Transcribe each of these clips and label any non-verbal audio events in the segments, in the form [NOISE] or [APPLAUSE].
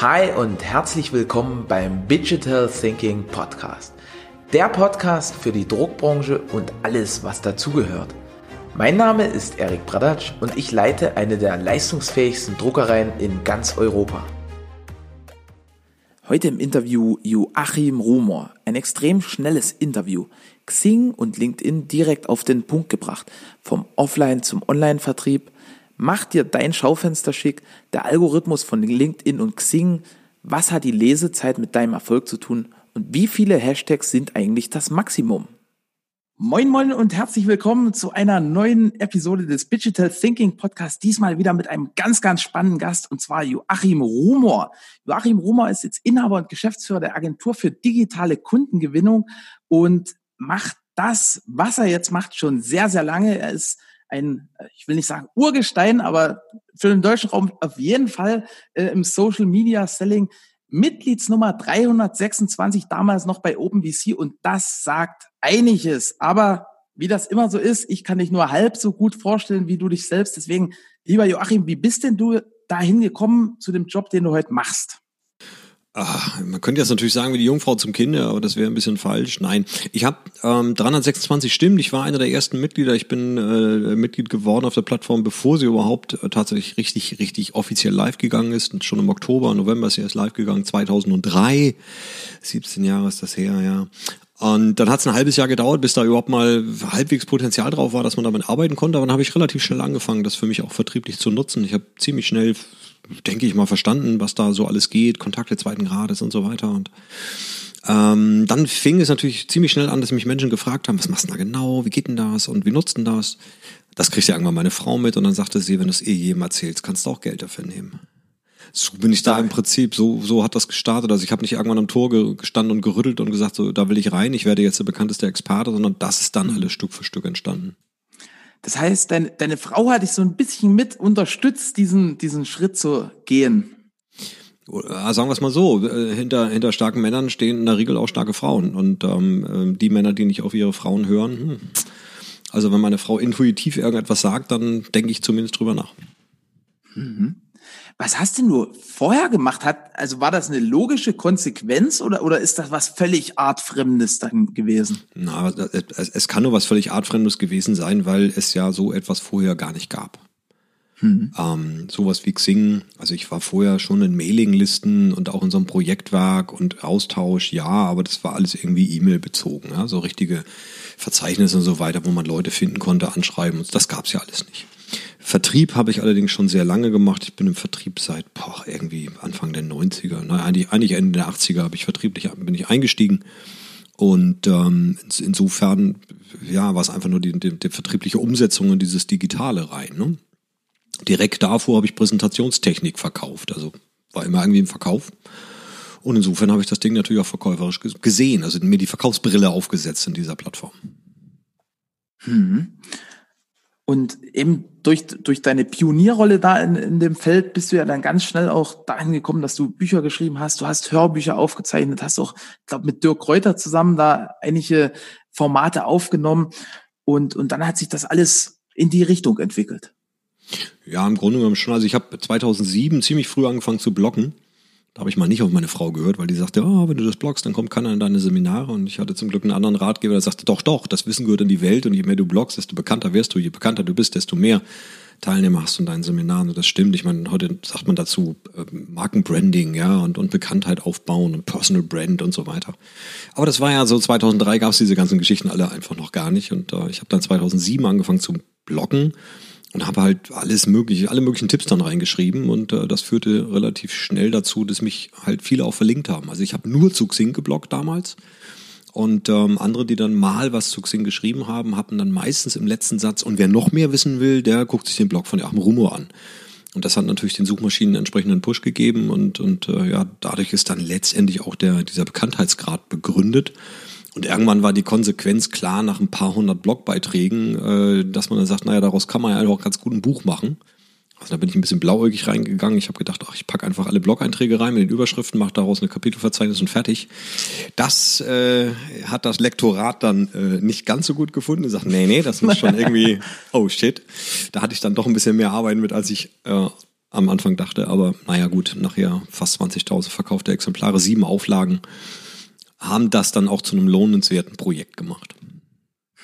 Hi und herzlich willkommen beim Digital Thinking Podcast. Der Podcast für die Druckbranche und alles, was dazugehört. Mein Name ist Erik Bradatsch und ich leite eine der leistungsfähigsten Druckereien in ganz Europa. Heute im Interview Joachim Rumor. Ein extrem schnelles Interview. Xing und LinkedIn direkt auf den Punkt gebracht. Vom Offline zum Online-Vertrieb, Mach dir dein Schaufenster schick, der Algorithmus von LinkedIn und Xing, was hat die Lesezeit mit deinem Erfolg zu tun und wie viele Hashtags sind eigentlich das Maximum? Moin Moin und herzlich willkommen zu einer neuen Episode des Digital Thinking Podcast. Diesmal wieder mit einem ganz, ganz spannenden Gast und zwar Joachim Rumor. Joachim Rumor ist jetzt Inhaber und Geschäftsführer der Agentur für digitale Kundengewinnung und macht das, was er jetzt macht, schon sehr, sehr lange. Er ist ein, äh, ich will nicht sagen Urgestein, aber für den deutschen Raum auf jeden Fall äh, im Social Media Selling Mitgliedsnummer 326, damals noch bei OpenVC und das sagt einiges. Aber wie das immer so ist, ich kann dich nur halb so gut vorstellen, wie du dich selbst. Deswegen, lieber Joachim, wie bist denn du dahin gekommen zu dem Job, den du heute machst? Ach, man könnte jetzt natürlich sagen wie die Jungfrau zum Kinder, aber das wäre ein bisschen falsch. Nein, ich habe ähm, 326 Stimmen. Ich war einer der ersten Mitglieder. Ich bin äh, Mitglied geworden auf der Plattform, bevor sie überhaupt äh, tatsächlich richtig, richtig offiziell live gegangen ist. Und schon im Oktober, November ist sie erst live gegangen. 2003, 17 Jahre ist das her, ja. Und dann hat es ein halbes Jahr gedauert, bis da überhaupt mal halbwegs Potenzial drauf war, dass man damit arbeiten konnte. Aber dann habe ich relativ schnell angefangen, das für mich auch vertrieblich zu nutzen. Ich habe ziemlich schnell denke ich mal, verstanden, was da so alles geht, Kontakte zweiten Grades und so weiter. Und ähm, dann fing es natürlich ziemlich schnell an, dass mich Menschen gefragt haben, was machst du da genau, wie geht denn das und wie nutzt denn das? Das kriegt ja irgendwann meine Frau mit und dann sagte sie, wenn du es eh jedem erzählst, kannst du auch Geld dafür nehmen. So bin ich da im Prinzip, so, so hat das gestartet. Also ich habe nicht irgendwann am Tor gestanden und gerüttelt und gesagt, so, da will ich rein, ich werde jetzt der bekannteste Experte, sondern das ist dann alles Stück für Stück entstanden. Das heißt, deine, deine Frau hat dich so ein bisschen mit unterstützt, diesen, diesen Schritt zu gehen. Sagen wir es mal so, äh, hinter, hinter starken Männern stehen in der Regel auch starke Frauen. Und ähm, äh, die Männer, die nicht auf ihre Frauen hören, hm. also wenn meine Frau intuitiv irgendetwas sagt, dann denke ich zumindest drüber nach. Mhm. Was hast denn du vorher gemacht? Hat, also war das eine logische Konsequenz oder, oder ist das was völlig Artfremdes dann gewesen? Na, es, es kann nur was völlig Artfremdes gewesen sein, weil es ja so etwas vorher gar nicht gab. Mhm. Ähm, sowas wie Xing, also ich war vorher schon in Mailinglisten und auch in so einem Projektwerk und Austausch, ja, aber das war alles irgendwie E-Mail bezogen, ja? so richtige Verzeichnisse und so weiter, wo man Leute finden konnte, anschreiben und das gab's ja alles nicht. Vertrieb habe ich allerdings schon sehr lange gemacht. Ich bin im Vertrieb seit boah, irgendwie Anfang der 90er, nein, eigentlich, eigentlich Ende der 80er habe ich vertrieblich bin ich eingestiegen. Und ähm, insofern ja, war es einfach nur die, die, die vertriebliche Umsetzung in dieses Digitale rein. Ne? Direkt davor habe ich Präsentationstechnik verkauft, also war immer irgendwie im Verkauf. Und insofern habe ich das Ding natürlich auch verkäuferisch gesehen, also mir die Verkaufsbrille aufgesetzt in dieser Plattform. Hm. Und eben durch, durch deine Pionierrolle da in, in dem Feld bist du ja dann ganz schnell auch dahin gekommen, dass du Bücher geschrieben hast, du hast Hörbücher aufgezeichnet, hast auch, ich glaube, mit Dirk Reuter zusammen da einige Formate aufgenommen und, und dann hat sich das alles in die Richtung entwickelt. Ja, im Grunde genommen schon. Also ich habe 2007 ziemlich früh angefangen zu bloggen da habe ich mal nicht auf meine Frau gehört, weil die sagte, oh, wenn du das bloggst, dann kommt keiner in deine Seminare. Und ich hatte zum Glück einen anderen Ratgeber, der sagte, doch, doch, das Wissen gehört in die Welt. Und je mehr du bloggst, desto bekannter wirst du. Je bekannter du bist, desto mehr Teilnehmer hast du in deinen Seminaren. Und das stimmt. Ich meine, heute sagt man dazu äh, Markenbranding, ja, und, und Bekanntheit aufbauen und Personal Brand und so weiter. Aber das war ja so, 2003 gab es diese ganzen Geschichten alle einfach noch gar nicht. Und äh, ich habe dann 2007 angefangen zu bloggen und habe halt alles mögliche, alle möglichen Tipps dann reingeschrieben und äh, das führte relativ schnell dazu, dass mich halt viele auch verlinkt haben. Also ich habe nur zu Xing geblockt damals und ähm, andere, die dann mal was zu Xing geschrieben haben, hatten dann meistens im letzten Satz und wer noch mehr wissen will, der guckt sich den Blog von Joachim Rumor an. Und das hat natürlich den Suchmaschinen entsprechenden Push gegeben und, und äh, ja, dadurch ist dann letztendlich auch der, dieser Bekanntheitsgrad begründet. Und irgendwann war die Konsequenz klar nach ein paar hundert Blogbeiträgen, äh, dass man dann sagt, naja, daraus kann man ja auch ganz gut ein Buch machen. Also da bin ich ein bisschen blauäugig reingegangen. Ich habe gedacht, ach, ich packe einfach alle Blog-Einträge rein mit den Überschriften, mache daraus eine Kapitelverzeichnis und fertig. Das äh, hat das Lektorat dann äh, nicht ganz so gut gefunden. Die sagt, nee, nee, das muss schon irgendwie, [LAUGHS] oh shit. Da hatte ich dann doch ein bisschen mehr Arbeit mit, als ich äh, am Anfang dachte. Aber naja gut, nachher fast 20.000 verkaufte Exemplare, sieben Auflagen, haben das dann auch zu einem lohnenswerten Projekt gemacht.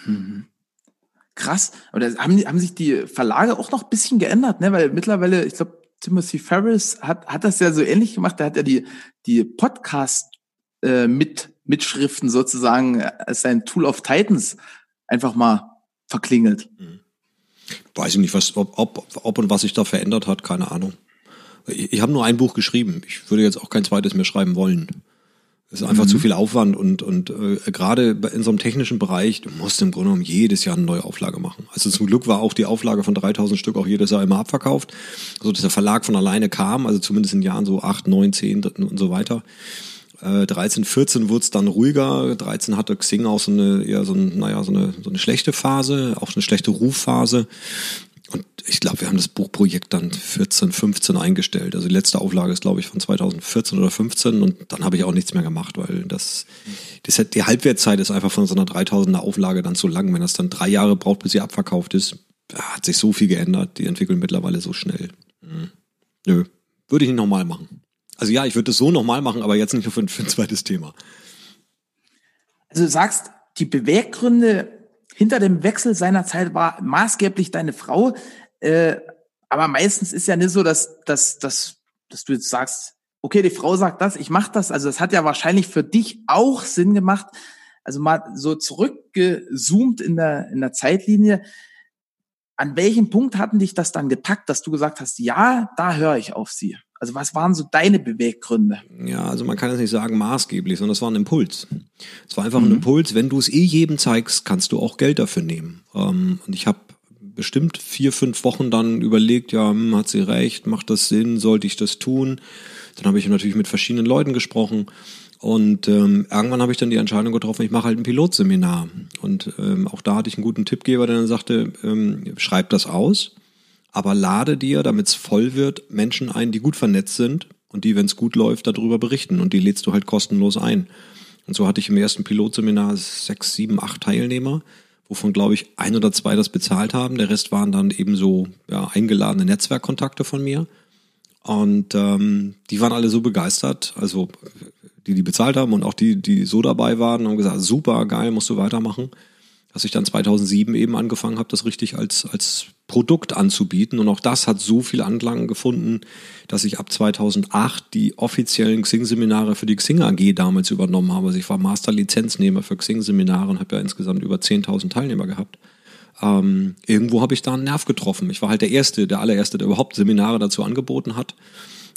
Mhm. Krass. Oder haben, haben sich die Verlage auch noch ein bisschen geändert, ne? Weil mittlerweile, ich glaube, Timothy Ferris hat, hat das ja so ähnlich gemacht. Der hat ja die, die Podcast äh, mit Mitschriften sozusagen als sein Tool of Titans einfach mal verklingelt. Mhm. Weiß ich nicht, was, ob, ob, ob und was sich da verändert hat, keine Ahnung. Ich, ich habe nur ein Buch geschrieben. Ich würde jetzt auch kein zweites mehr schreiben wollen. Ist einfach mhm. zu viel Aufwand und, und äh, gerade in so einem technischen Bereich, du musst im Grunde genommen jedes Jahr eine neue Auflage machen. Also zum Glück war auch die Auflage von 3000 Stück auch jedes Jahr immer abverkauft, so dass der Verlag von alleine kam, also zumindest in Jahren so 8, 9, 10 und so weiter. Äh, 13, 14 wurde es dann ruhiger. 13 hatte Xing auch so eine, eher so, ein, naja, so, eine, so eine schlechte Phase, auch eine schlechte Rufphase. Und ich glaube, wir haben das Buchprojekt dann 14, 15 eingestellt. Also die letzte Auflage ist, glaube ich, von 2014 oder 15 und dann habe ich auch nichts mehr gemacht, weil das, das die Halbwertzeit ist einfach von so einer 3000er Auflage dann zu lang. Wenn das dann drei Jahre braucht, bis sie abverkauft ist, hat sich so viel geändert. Die entwickeln mittlerweile so schnell. Hm. Nö, würde ich nicht nochmal machen. Also ja, ich würde das so nochmal machen, aber jetzt nicht für, für ein zweites Thema. Also du sagst, die Beweggründe hinter dem Wechsel seiner Zeit war maßgeblich deine Frau. Äh, aber meistens ist ja nicht so, dass, dass, dass, dass du jetzt sagst, okay, die Frau sagt das, ich mache das. Also das hat ja wahrscheinlich für dich auch Sinn gemacht. Also mal so zurückgezoomt in der, in der Zeitlinie. An welchem Punkt hatten dich das dann gepackt, dass du gesagt hast, ja, da höre ich auf sie? Also was waren so deine Beweggründe? Ja, also man kann es nicht sagen maßgeblich, sondern es war ein Impuls. Es war einfach mhm. ein Impuls. Wenn du es eh jedem zeigst, kannst du auch Geld dafür nehmen. Ähm, und ich habe bestimmt vier, fünf Wochen dann überlegt, ja, hm, hat sie recht, macht das Sinn, sollte ich das tun? Dann habe ich natürlich mit verschiedenen Leuten gesprochen. Und ähm, irgendwann habe ich dann die Entscheidung getroffen, ich mache halt ein Pilotseminar. Und ähm, auch da hatte ich einen guten Tippgeber, der dann sagte, ähm, schreib das aus aber lade dir, damit es voll wird, Menschen ein, die gut vernetzt sind und die, wenn es gut läuft, darüber berichten und die lädst du halt kostenlos ein. Und so hatte ich im ersten Pilotseminar sechs, sieben, acht Teilnehmer, wovon, glaube ich, ein oder zwei das bezahlt haben. Der Rest waren dann eben so ja, eingeladene Netzwerkkontakte von mir. Und ähm, die waren alle so begeistert, also die, die bezahlt haben und auch die, die so dabei waren, haben gesagt, super, geil, musst du weitermachen dass ich dann 2007 eben angefangen habe, das richtig als, als Produkt anzubieten. Und auch das hat so viel Anklang gefunden, dass ich ab 2008 die offiziellen Xing-Seminare für die Xing AG damals übernommen habe. Also ich war Master-Lizenznehmer für Xing-Seminare und habe ja insgesamt über 10.000 Teilnehmer gehabt. Ähm, irgendwo habe ich da einen Nerv getroffen. Ich war halt der Erste, der allererste, der überhaupt Seminare dazu angeboten hat.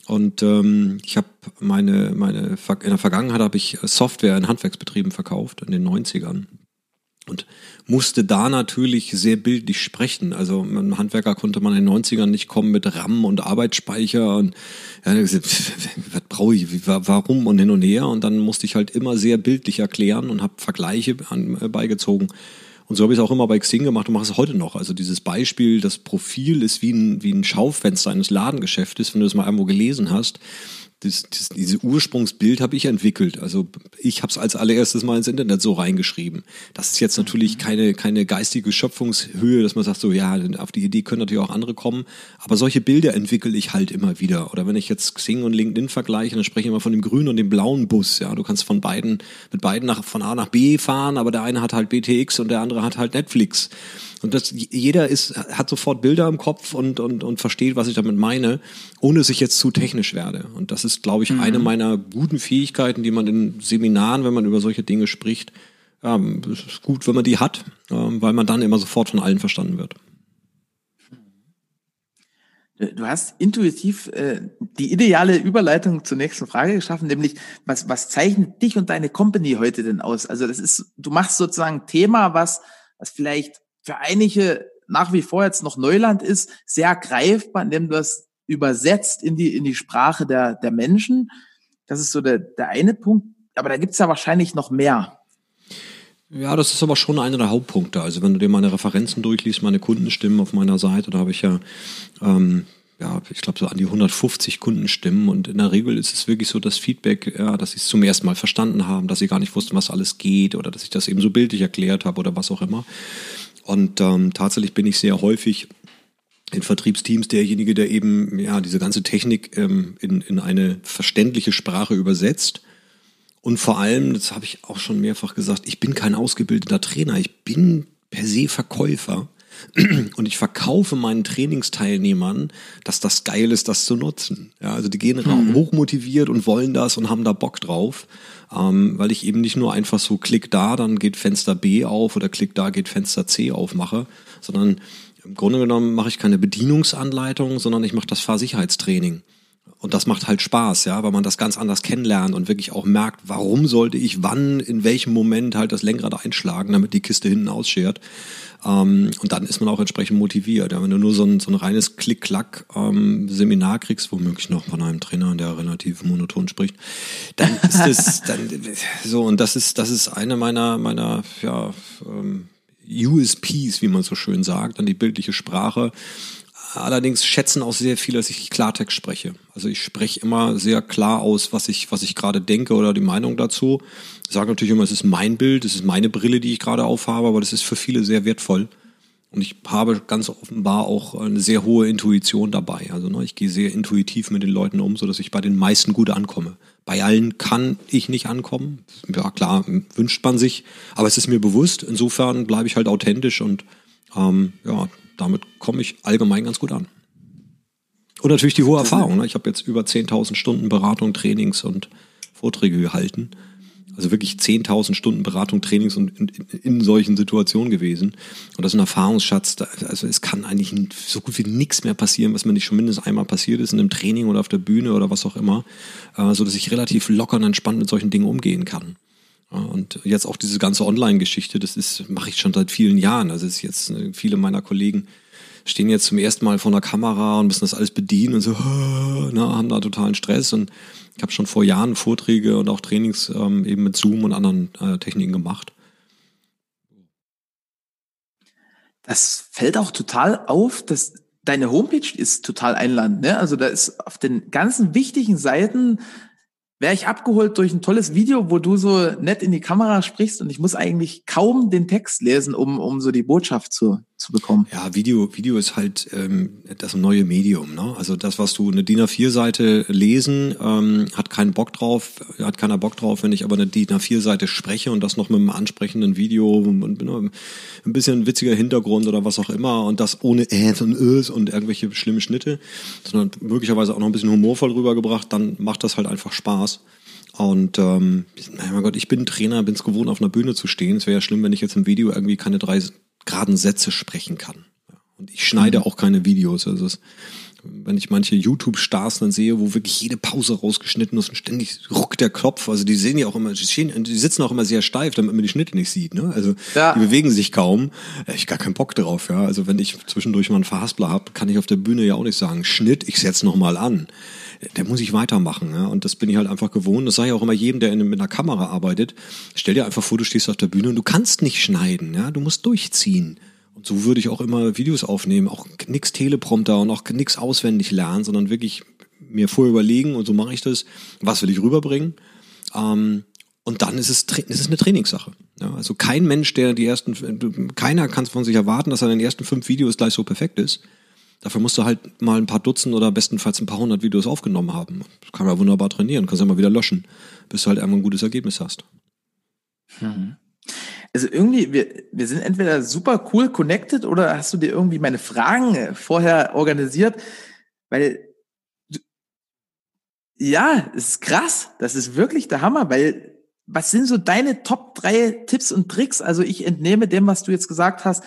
Und ähm, ich habe meine, meine, in der Vergangenheit habe ich Software in Handwerksbetrieben verkauft, in den 90ern und musste da natürlich sehr bildlich sprechen. Also einem Handwerker konnte man in den 90ern nicht kommen mit RAM und Arbeitsspeicher und ja, gesagt, was brauche ich, warum und hin und her. Und dann musste ich halt immer sehr bildlich erklären und habe Vergleiche an, äh, beigezogen. Und so habe ich es auch immer bei Xing gemacht und mache es heute noch. Also dieses Beispiel, das Profil ist wie ein, wie ein Schaufenster eines Ladengeschäftes, wenn du es mal irgendwo gelesen hast das, das, diese Ursprungsbild habe ich entwickelt. Also ich habe es als allererstes mal ins Internet so reingeschrieben. Das ist jetzt natürlich mhm. keine, keine geistige Schöpfungshöhe, dass man sagt, so ja, auf die Idee können natürlich auch andere kommen. Aber solche Bilder entwickle ich halt immer wieder. Oder wenn ich jetzt Xing und LinkedIn vergleiche, dann spreche ich immer von dem grünen und dem blauen Bus. Ja, du kannst von beiden, mit beiden nach, von A nach B fahren, aber der eine hat halt BTX und der andere hat halt Netflix. Und das, jeder ist, hat sofort Bilder im Kopf und, und, und versteht, was ich damit meine, ohne dass ich jetzt zu technisch werde. Und das ist, glaube ich, mhm. eine meiner guten Fähigkeiten, die man in Seminaren, wenn man über solche Dinge spricht, es ist gut, wenn man die hat, weil man dann immer sofort von allen verstanden wird. Du hast intuitiv äh, die ideale Überleitung zur nächsten Frage geschaffen, nämlich was, was zeichnet dich und deine Company heute denn aus? Also das ist, du machst sozusagen Thema, was, was vielleicht für einige nach wie vor jetzt noch Neuland ist, sehr greifbar, indem du das übersetzt in die, in die Sprache der, der Menschen. Das ist so der, der eine Punkt. Aber da gibt's ja wahrscheinlich noch mehr. Ja, das ist aber schon einer der Hauptpunkte. Also wenn du dir meine Referenzen durchliest, meine Kundenstimmen auf meiner Seite, da habe ich ja, ähm, ja, ich glaube so an die 150 Kundenstimmen und in der Regel ist es wirklich so das Feedback, ja, dass sie es zum ersten Mal verstanden haben, dass sie gar nicht wussten, was alles geht oder dass ich das eben so bildlich erklärt habe oder was auch immer. Und ähm, tatsächlich bin ich sehr häufig in Vertriebsteams derjenige, der eben ja diese ganze Technik ähm, in, in eine verständliche Sprache übersetzt. Und vor allem, das habe ich auch schon mehrfach gesagt, ich bin kein ausgebildeter Trainer, ich bin per se Verkäufer. [CLEARS THROAT] Und ich verkaufe meinen Trainingsteilnehmern, dass das geil ist, das zu nutzen. Ja, also die gehen mhm. hochmotiviert und wollen das und haben da Bock drauf, ähm, weil ich eben nicht nur einfach so klick da, dann geht Fenster B auf oder klick da, geht Fenster C auf mache, sondern im Grunde genommen mache ich keine Bedienungsanleitung, sondern ich mache das Fahrsicherheitstraining. Und das macht halt Spaß, ja, weil man das ganz anders kennenlernt und wirklich auch merkt, warum sollte ich wann, in welchem Moment halt das Lenkrad einschlagen, damit die Kiste hinten ausschert. Ähm, und dann ist man auch entsprechend motiviert. Ja, wenn du nur so ein, so ein reines Klick-Klack-Seminar ähm, kriegst, womöglich noch von einem Trainer, der relativ monoton spricht, dann ist das [LAUGHS] dann so und das ist das ist eine meiner meiner ja ähm, USPs, wie man so schön sagt, dann die bildliche Sprache. Allerdings schätzen auch sehr viele, dass ich Klartext spreche. Also ich spreche immer sehr klar aus, was ich, was ich gerade denke oder die Meinung dazu. Ich sage natürlich immer, es ist mein Bild, es ist meine Brille, die ich gerade aufhabe, aber das ist für viele sehr wertvoll. Und ich habe ganz offenbar auch eine sehr hohe Intuition dabei. Also ne, ich gehe sehr intuitiv mit den Leuten um, so dass ich bei den meisten gut ankomme. Bei allen kann ich nicht ankommen. Ja, klar, wünscht man sich, aber es ist mir bewusst. Insofern bleibe ich halt authentisch und ähm, ja, damit komme ich allgemein ganz gut an. Und natürlich die hohe Erfahrung. Ne? Ich habe jetzt über 10.000 Stunden Beratung, Trainings und Vorträge gehalten. Also wirklich 10.000 Stunden Beratung, Trainings und in, in, solchen Situationen gewesen. Und das ist ein Erfahrungsschatz. Also es kann eigentlich so gut wie nichts mehr passieren, was mir nicht schon mindestens einmal passiert ist in einem Training oder auf der Bühne oder was auch immer, äh, so dass ich relativ locker und entspannt mit solchen Dingen umgehen kann. Ja, und jetzt auch diese ganze Online-Geschichte, das ist mache ich schon seit vielen Jahren. Also es ist jetzt äh, viele meiner Kollegen stehen jetzt zum ersten Mal vor einer Kamera und müssen das alles bedienen und so, [LAUGHS] na, haben da totalen Stress und ich habe schon vor Jahren Vorträge und auch Trainings ähm, eben mit Zoom und anderen äh, Techniken gemacht. Das fällt auch total auf, dass deine Homepage ist total einladend. Ne? Also da ist auf den ganzen wichtigen Seiten wäre ich abgeholt durch ein tolles Video, wo du so nett in die Kamera sprichst und ich muss eigentlich kaum den Text lesen, um, um so die Botschaft zu, zu bekommen. Ja, Video, Video ist halt ähm, das neue Medium. Ne? Also das, was du eine DIN A4-Seite lesen, ähm, hat keinen Bock drauf, hat keiner Bock drauf, wenn ich aber eine DIN A4-Seite spreche und das noch mit einem ansprechenden Video und ne, ein bisschen witziger Hintergrund oder was auch immer und das ohne Äs und Ös und irgendwelche schlimmen Schnitte, sondern möglicherweise auch noch ein bisschen humorvoll rübergebracht, dann macht das halt einfach Spaß. Und ähm, mein Gott, ich bin Trainer, bin es gewohnt, auf einer Bühne zu stehen. Es wäre ja schlimm, wenn ich jetzt im Video irgendwie keine drei geraden Sätze sprechen kann. Und ich schneide mhm. auch keine Videos. Also es, wenn ich manche YouTube-Stars dann sehe, wo wirklich jede Pause rausgeschnitten ist und ständig ruckt der Kopf. Also die sehen ja auch immer, die, stehen, die sitzen auch immer sehr steif, damit man die Schnitte nicht sieht. Ne? Also ja. die bewegen sich kaum. Ich gar keinen Bock drauf. Ja, also wenn ich zwischendurch mal einen Verhaspler habe, kann ich auf der Bühne ja auch nicht sagen Schnitt, ich setz noch mal an. Der muss ich weitermachen. Ja? Und das bin ich halt einfach gewohnt. Das sage ich auch immer jedem, der in, mit einer Kamera arbeitet. Stell dir einfach vor, du stehst auf der Bühne und du kannst nicht schneiden. Ja, du musst durchziehen. Und so würde ich auch immer Videos aufnehmen, auch nix Teleprompter und auch nix auswendig lernen, sondern wirklich mir vorher überlegen und so mache ich das, was will ich rüberbringen. Ähm, und dann ist es, ist es eine Trainingssache. Ja, also kein Mensch, der die ersten, keiner kann von sich erwarten, dass er in den ersten fünf Videos gleich so perfekt ist. Dafür musst du halt mal ein paar Dutzend oder bestenfalls ein paar hundert Videos aufgenommen haben. Das kann man wunderbar trainieren, kannst ja mal wieder löschen, bis du halt irgendwann ein gutes Ergebnis hast. Hm. Also irgendwie, wir, wir sind entweder super cool connected oder hast du dir irgendwie meine Fragen äh, vorher organisiert? Weil, ja, es ist krass. Das ist wirklich der Hammer, weil was sind so deine Top drei Tipps und Tricks? Also ich entnehme dem, was du jetzt gesagt hast,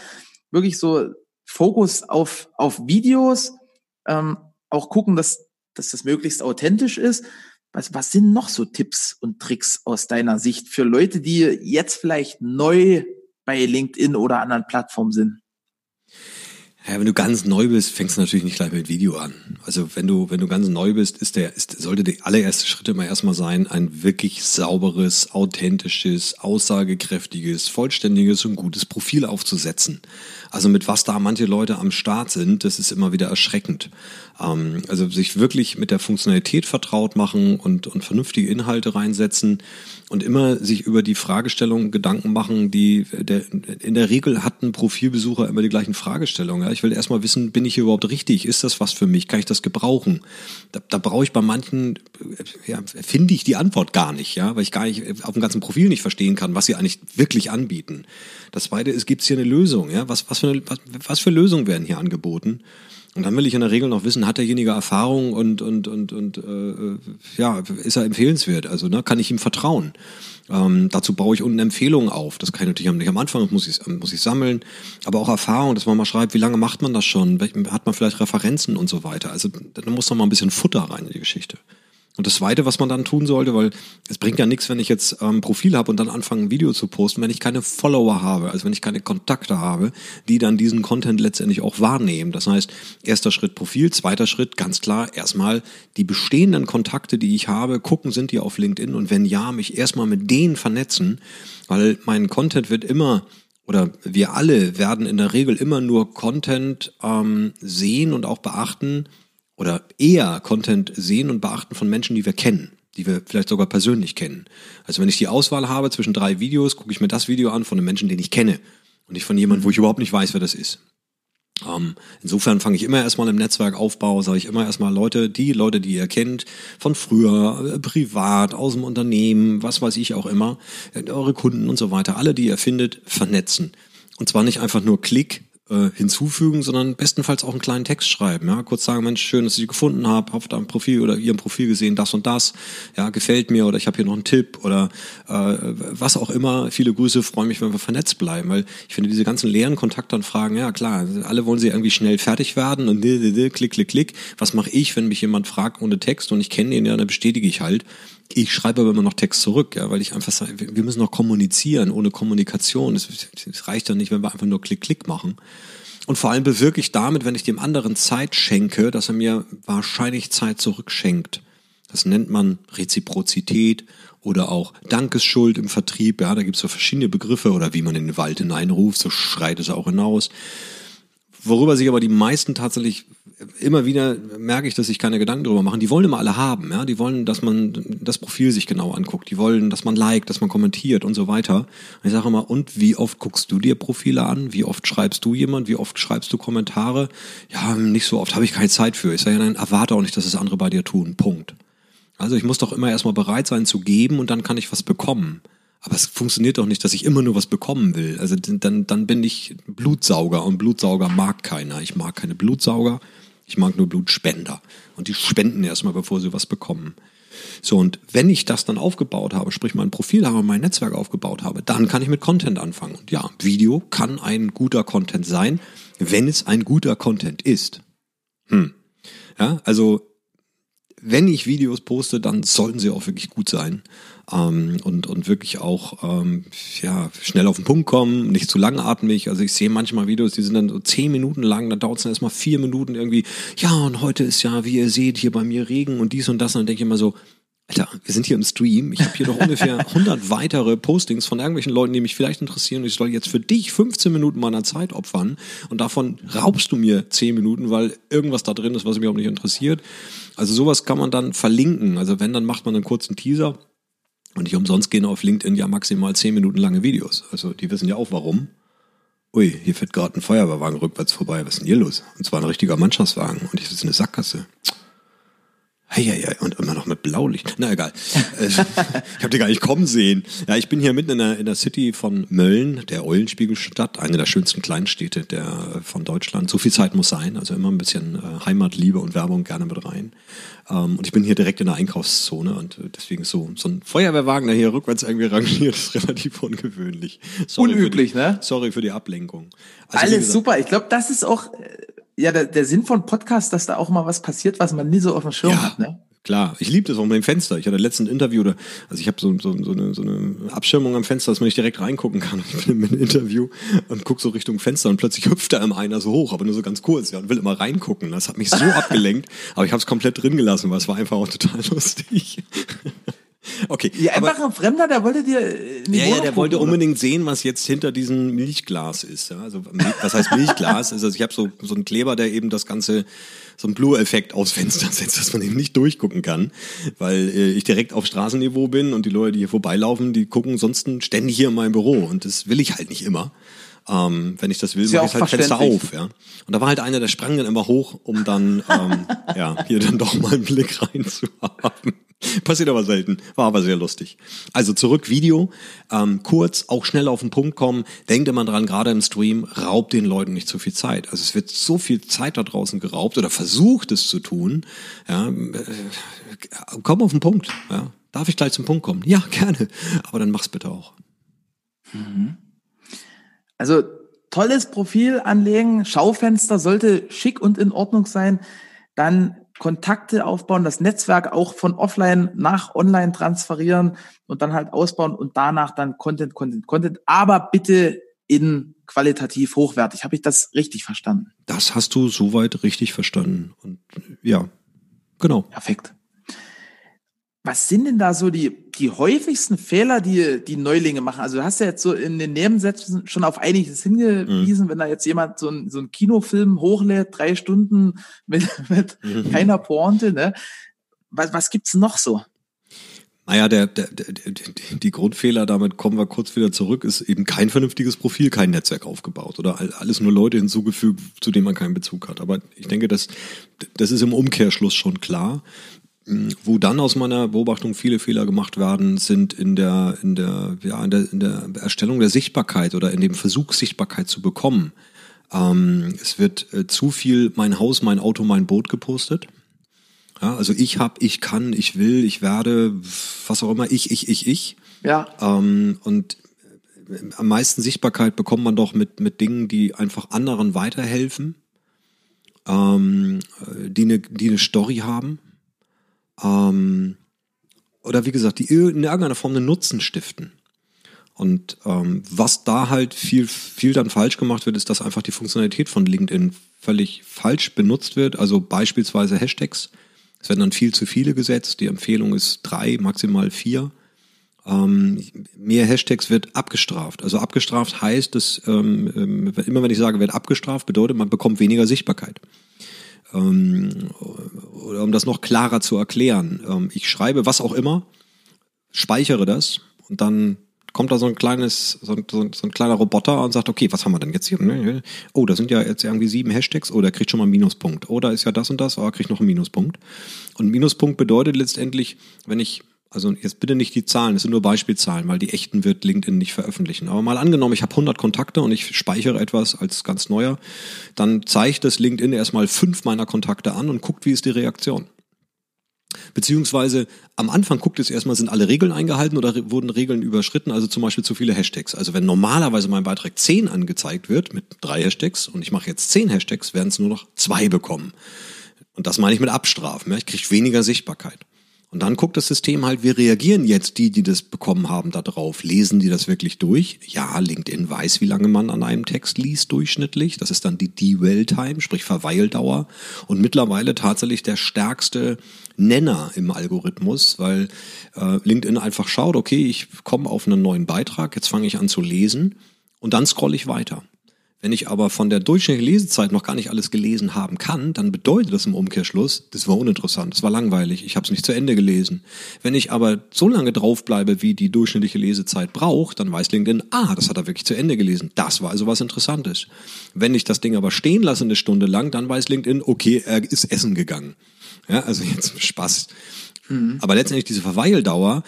wirklich so Fokus auf, auf Videos, ähm, auch gucken, dass, dass das möglichst authentisch ist. Was, was sind noch so Tipps und Tricks aus deiner Sicht für Leute, die jetzt vielleicht neu bei LinkedIn oder anderen Plattformen sind? Ja, wenn du ganz neu bist, fängst du natürlich nicht gleich mit Video an. Also wenn du, wenn du ganz neu bist, ist der, ist, sollte der allererste Schritt immer erstmal sein, ein wirklich sauberes, authentisches, aussagekräftiges, vollständiges und gutes Profil aufzusetzen. Also mit was da manche Leute am Start sind, das ist immer wieder erschreckend. Ähm, also sich wirklich mit der Funktionalität vertraut machen und, und vernünftige Inhalte reinsetzen und immer sich über die Fragestellungen Gedanken machen, die der, in der Regel hat ein Profilbesucher immer die gleichen Fragestellungen. Ja? Ich will erstmal wissen, bin ich hier überhaupt richtig? Ist das was für mich? Kann ich das gebrauchen? Da, da brauche ich bei manchen, ja, finde ich die Antwort gar nicht, ja, weil ich gar nicht auf dem ganzen Profil nicht verstehen kann, was sie eigentlich wirklich anbieten. Das zweite ist, gibt es hier eine Lösung? Ja? Was, was, für eine, was, was für Lösungen werden hier angeboten? Und dann will ich in der Regel noch wissen, hat derjenige Erfahrung und, und, und, und äh, ja, ist er empfehlenswert? Also ne, kann ich ihm vertrauen? Ähm, dazu baue ich unten Empfehlungen auf. Das kann ich natürlich nicht am Anfang, muss ich, muss ich sammeln. Aber auch Erfahrung, dass man mal schreibt, wie lange macht man das schon? Hat man vielleicht Referenzen und so weiter? Also da muss noch mal ein bisschen Futter rein in die Geschichte. Und das Zweite, was man dann tun sollte, weil es bringt ja nichts, wenn ich jetzt ähm, Profil habe und dann anfange, ein Video zu posten, wenn ich keine Follower habe, also wenn ich keine Kontakte habe, die dann diesen Content letztendlich auch wahrnehmen. Das heißt, erster Schritt Profil, zweiter Schritt ganz klar erstmal die bestehenden Kontakte, die ich habe, gucken, sind die auf LinkedIn und wenn ja, mich erstmal mit denen vernetzen, weil mein Content wird immer oder wir alle werden in der Regel immer nur Content ähm, sehen und auch beachten, oder eher Content sehen und beachten von Menschen, die wir kennen, die wir vielleicht sogar persönlich kennen. Also wenn ich die Auswahl habe zwischen drei Videos, gucke ich mir das Video an von einem Menschen, den ich kenne und nicht von jemandem, wo ich überhaupt nicht weiß, wer das ist. Ähm, insofern fange ich immer erstmal im Netzwerkaufbau, sage ich immer erstmal Leute, die Leute, die ihr kennt, von früher, äh, privat, aus dem Unternehmen, was weiß ich auch immer, äh, eure Kunden und so weiter, alle, die ihr findet, vernetzen. Und zwar nicht einfach nur Klick, äh, hinzufügen, sondern bestenfalls auch einen kleinen Text schreiben. Ja, kurz sagen, Mensch, schön, dass ich sie gefunden habe, auf deinem Profil oder ihrem Profil gesehen, das und das. Ja, gefällt mir oder ich habe hier noch einen Tipp oder äh, was auch immer. Viele Grüße, freue mich, wenn wir vernetzt bleiben, weil ich finde diese ganzen leeren Kontaktanfragen, ja klar, alle wollen sie irgendwie schnell fertig werden und klick, klick, klick. Was mache ich, wenn mich jemand fragt ohne Text und ich kenne ihn ja, dann bestätige ich halt. Ich schreibe aber immer noch Text zurück, ja, weil ich einfach sage, wir müssen noch kommunizieren. Ohne Kommunikation, es, es reicht ja nicht, wenn wir einfach nur Klick, Klick machen. Und vor allem bewirke ich damit, wenn ich dem anderen Zeit schenke, dass er mir wahrscheinlich Zeit zurückschenkt. Das nennt man Reziprozität oder auch Dankesschuld im Vertrieb. Ja, da gibt es so verschiedene Begriffe oder wie man in den Wald hineinruft, so schreit es auch hinaus. Worüber sich aber die meisten tatsächlich immer wieder merke ich, dass sich keine Gedanken darüber machen. Die wollen immer alle haben, ja. Die wollen, dass man das Profil sich genau anguckt. Die wollen, dass man liked, dass man kommentiert und so weiter. Und ich sage immer, und wie oft guckst du dir Profile an? Wie oft schreibst du jemand? Wie oft schreibst du Kommentare? Ja, nicht so oft, habe ich keine Zeit für. Ich sage ja, nein, erwarte auch nicht, dass es andere bei dir tun. Punkt. Also ich muss doch immer erstmal bereit sein zu geben und dann kann ich was bekommen. Aber es funktioniert doch nicht, dass ich immer nur was bekommen will. Also dann, dann bin ich Blutsauger und Blutsauger mag keiner. Ich mag keine Blutsauger, ich mag nur Blutspender. Und die spenden erstmal, bevor sie was bekommen. So, und wenn ich das dann aufgebaut habe, sprich mein Profil habe, mein Netzwerk aufgebaut habe, dann kann ich mit Content anfangen. Und ja, Video kann ein guter Content sein, wenn es ein guter Content ist. Hm. Ja, also wenn ich Videos poste, dann sollten sie auch wirklich gut sein ähm, und, und wirklich auch ähm, ja, schnell auf den Punkt kommen, nicht zu langatmig. Also ich sehe manchmal Videos, die sind dann so zehn Minuten lang, dann dauert es dann erstmal vier Minuten irgendwie, ja, und heute ist ja, wie ihr seht, hier bei mir Regen und dies und das. Und dann denke ich immer so, Alter, wir sind hier im Stream. Ich habe hier noch ungefähr [LAUGHS] 100 weitere Postings von irgendwelchen Leuten, die mich vielleicht interessieren. Und ich soll jetzt für dich 15 Minuten meiner Zeit opfern. Und davon raubst du mir 10 Minuten, weil irgendwas da drin ist, was mich auch nicht interessiert. Also sowas kann man dann verlinken. Also wenn, dann macht man einen kurzen Teaser. Und nicht umsonst gehen auf LinkedIn ja maximal 10 Minuten lange Videos. Also die wissen ja auch warum. Ui, hier fährt gerade ein Feuerwehrwagen rückwärts vorbei. Was ist denn hier los? Und zwar ein richtiger Mannschaftswagen. Und ich sitze in der Sackgasse. Heieiei, und immer noch mit Blaulicht. Na egal. [LAUGHS] Äh, ich habe die gar nicht kommen sehen. Ja, ich bin hier mitten in der, in der City von Mölln, der Eulenspiegelstadt, eine der schönsten Kleinstädte der, von Deutschland. So viel Zeit muss sein, also immer ein bisschen äh, Heimatliebe und Werbung gerne mit rein. Ähm, und ich bin hier direkt in der Einkaufszone und äh, deswegen so, so ein Feuerwehrwagen, der hier rückwärts irgendwie rangiert, [LAUGHS] ist relativ ungewöhnlich. Sorry Unüblich, die, ne? Sorry für die Ablenkung. Also, Alles gesagt, super. Ich glaube, das ist auch ja, der, der Sinn von Podcast, dass da auch mal was passiert, was man nie so auf dem Schirm ja, hat, ne? Klar, ich liebe das auch mit dem Fenster. Ich hatte letztens ein Interview, da, also ich habe so, so, so, eine, so eine Abschirmung am Fenster, dass man nicht direkt reingucken kann. [LAUGHS] Ich bin im Interview und guck so Richtung Fenster und plötzlich hüpft da immer einer so hoch, aber nur so ganz kurz, ja, und will immer reingucken. Das hat mich so [LAUGHS] abgelenkt, aber ich habe es komplett drin gelassen, weil es war einfach auch total [LAUGHS] lustig. Okay. Ja, einfach ein Fremder, der wollte dir äh, in die Ja, ja, der wollte gucken, oder? unbedingt sehen, was jetzt hinter diesem Milchglas ist. Ja? Also was heißt Milchglas? also ich habe so so einen Kleber, der eben das ganze so einen Blue-Effekt aufs Fenster [LAUGHS] setzt, dass man eben nicht durchgucken kann, weil äh, ich direkt auf Straßenniveau bin und die Leute, die hier vorbeilaufen, die gucken sonst ständig hier in meinem Büro und das will ich halt nicht immer. Ähm, wenn ich das will, Ist mache ich halt Fenster auf, ja. Und da war halt einer, der sprang dann immer hoch, um dann ähm, [LAUGHS] ja hier dann doch mal einen Blick rein zu haben. [LAUGHS] Passiert aber selten, war aber sehr lustig. Also zurück Video, ähm, kurz, auch schnell auf den Punkt kommen. Denkt immer dran, gerade im Stream, raubt den Leuten nicht zu viel Zeit. Also es wird so viel Zeit da draußen geraubt oder versucht es zu tun. Ja, äh, komm auf den Punkt. Ja. Darf ich gleich zum Punkt kommen? Ja, [LAUGHS] gerne. Aber dann mach's bitte auch. Also tolles Profil anlegen, Schaufenster sollte schick und in Ordnung sein. Dann Kontakte aufbauen, das Netzwerk auch von offline nach online transferieren und dann halt ausbauen und danach dann Content, Content, Content, aber bitte in qualitativ hochwertig. Habe ich das richtig verstanden? Das hast du soweit richtig verstanden. Und ja, genau. Perfekt. Was sind denn da so die, die häufigsten Fehler, die die Neulinge machen? Also du hast ja jetzt so in den Nebensätzen schon auf einiges hingewiesen, wenn da jetzt jemand so ein, so ein Kinofilm hochlädt, drei Stunden mit, [LAUGHS] mit keiner Pointe, ne? Was, was gibt's noch so? Naja, der, der, der, die Grundfehler, damit kommen wir kurz wieder zurück, ist eben kein vernünftiges Profil, kein Netzwerk aufgebaut oder all- alles nur Leute hinzugefügt, zu denen man keinen Bezug hat. Aber ich denke, das, das ist im Umkehrschluss schon klar. Wo dann aus meiner Beobachtung viele Fehler gemacht werden, sind in der, in der, ja, in der, in der Erstellung der Sichtbarkeit oder in dem Versuch, Sichtbarkeit zu bekommen. Ähm, es wird äh, zu viel mein Haus, mein Auto, mein Boot gepostet. Ja, also ich hab, ich kann, ich will, ich werde, was auch immer, ich, ich, ich, ich. Ja, Ähm, und äh, am meisten Sichtbarkeit bekommt man doch mit, mit Dingen, die einfach anderen weiterhelfen, ähm, äh, die eine die eine Story haben. Ähm, oder wie gesagt, die in irgendeiner Form einen Nutzen stiften. Und ähm, was da halt viel, viel dann falsch gemacht wird, ist, dass einfach die Funktionalität von LinkedIn völlig falsch benutzt wird. Also beispielsweise Hashtags. Es werden dann viel zu viele gesetzt. Die Empfehlung ist drei, maximal vier. Ähm, mehr Hashtags wird abgestraft. Also abgestraft heißt, dass ähm, ähm, immer wenn ich sage, wird abgestraft, bedeutet, man bekommt weniger Sichtbarkeit. Ähm, oder um das noch klarer zu erklären, ähm, ich schreibe was auch immer, speichere das und dann kommt da so ein kleines, so ein, so ein, kleiner Roboter und sagt, okay, was haben wir denn jetzt hier? Oh, da sind ja jetzt irgendwie sieben Hashtags, oh, der kriegt schon mal einen Minuspunkt. Oh, da ist ja das und das, oh, er kriegt noch einen Minuspunkt. Und Minuspunkt bedeutet letztendlich, wenn ich, also jetzt bitte nicht die Zahlen, das sind nur Beispielzahlen, weil die echten wird LinkedIn nicht veröffentlichen. Aber mal angenommen, ich habe 100 Kontakte und ich speichere etwas als ganz neuer, dann zeigt das LinkedIn erstmal fünf meiner Kontakte an und guckt, wie ist die Reaktion. Beziehungsweise am Anfang guckt es erstmal, sind alle Regeln eingehalten oder wurden Regeln überschritten, also zum Beispiel zu viele Hashtags. Also wenn normalerweise mein Beitrag 10 angezeigt wird mit drei Hashtags und ich mache jetzt 10 Hashtags, werden es nur noch zwei bekommen. Und das meine ich mit Abstrafen. Ja? Ich kriege weniger Sichtbarkeit. Und dann guckt das System halt, wie reagieren jetzt die, die das bekommen haben, da drauf? Lesen die das wirklich durch? Ja, LinkedIn weiß, wie lange man an einem Text liest durchschnittlich. Das ist dann die Dwell-Time, sprich Verweildauer. Und mittlerweile tatsächlich der stärkste Nenner im Algorithmus, weil äh, LinkedIn einfach schaut, okay, ich komme auf einen neuen Beitrag, jetzt fange ich an zu lesen und dann scrolle ich weiter. Wenn ich aber von der durchschnittlichen Lesezeit noch gar nicht alles gelesen haben kann, dann bedeutet das im Umkehrschluss, das war uninteressant, das war langweilig, ich habe es nicht zu Ende gelesen. Wenn ich aber so lange draufbleibe, wie die durchschnittliche Lesezeit braucht, dann weiß LinkedIn, ah, das hat er wirklich zu Ende gelesen. Das war also was Interessantes. Wenn ich das Ding aber stehen lasse eine Stunde lang, dann weiß LinkedIn, okay, er ist essen gegangen. Ja, also jetzt [LAUGHS] Spaß. Aber letztendlich diese Verweildauer,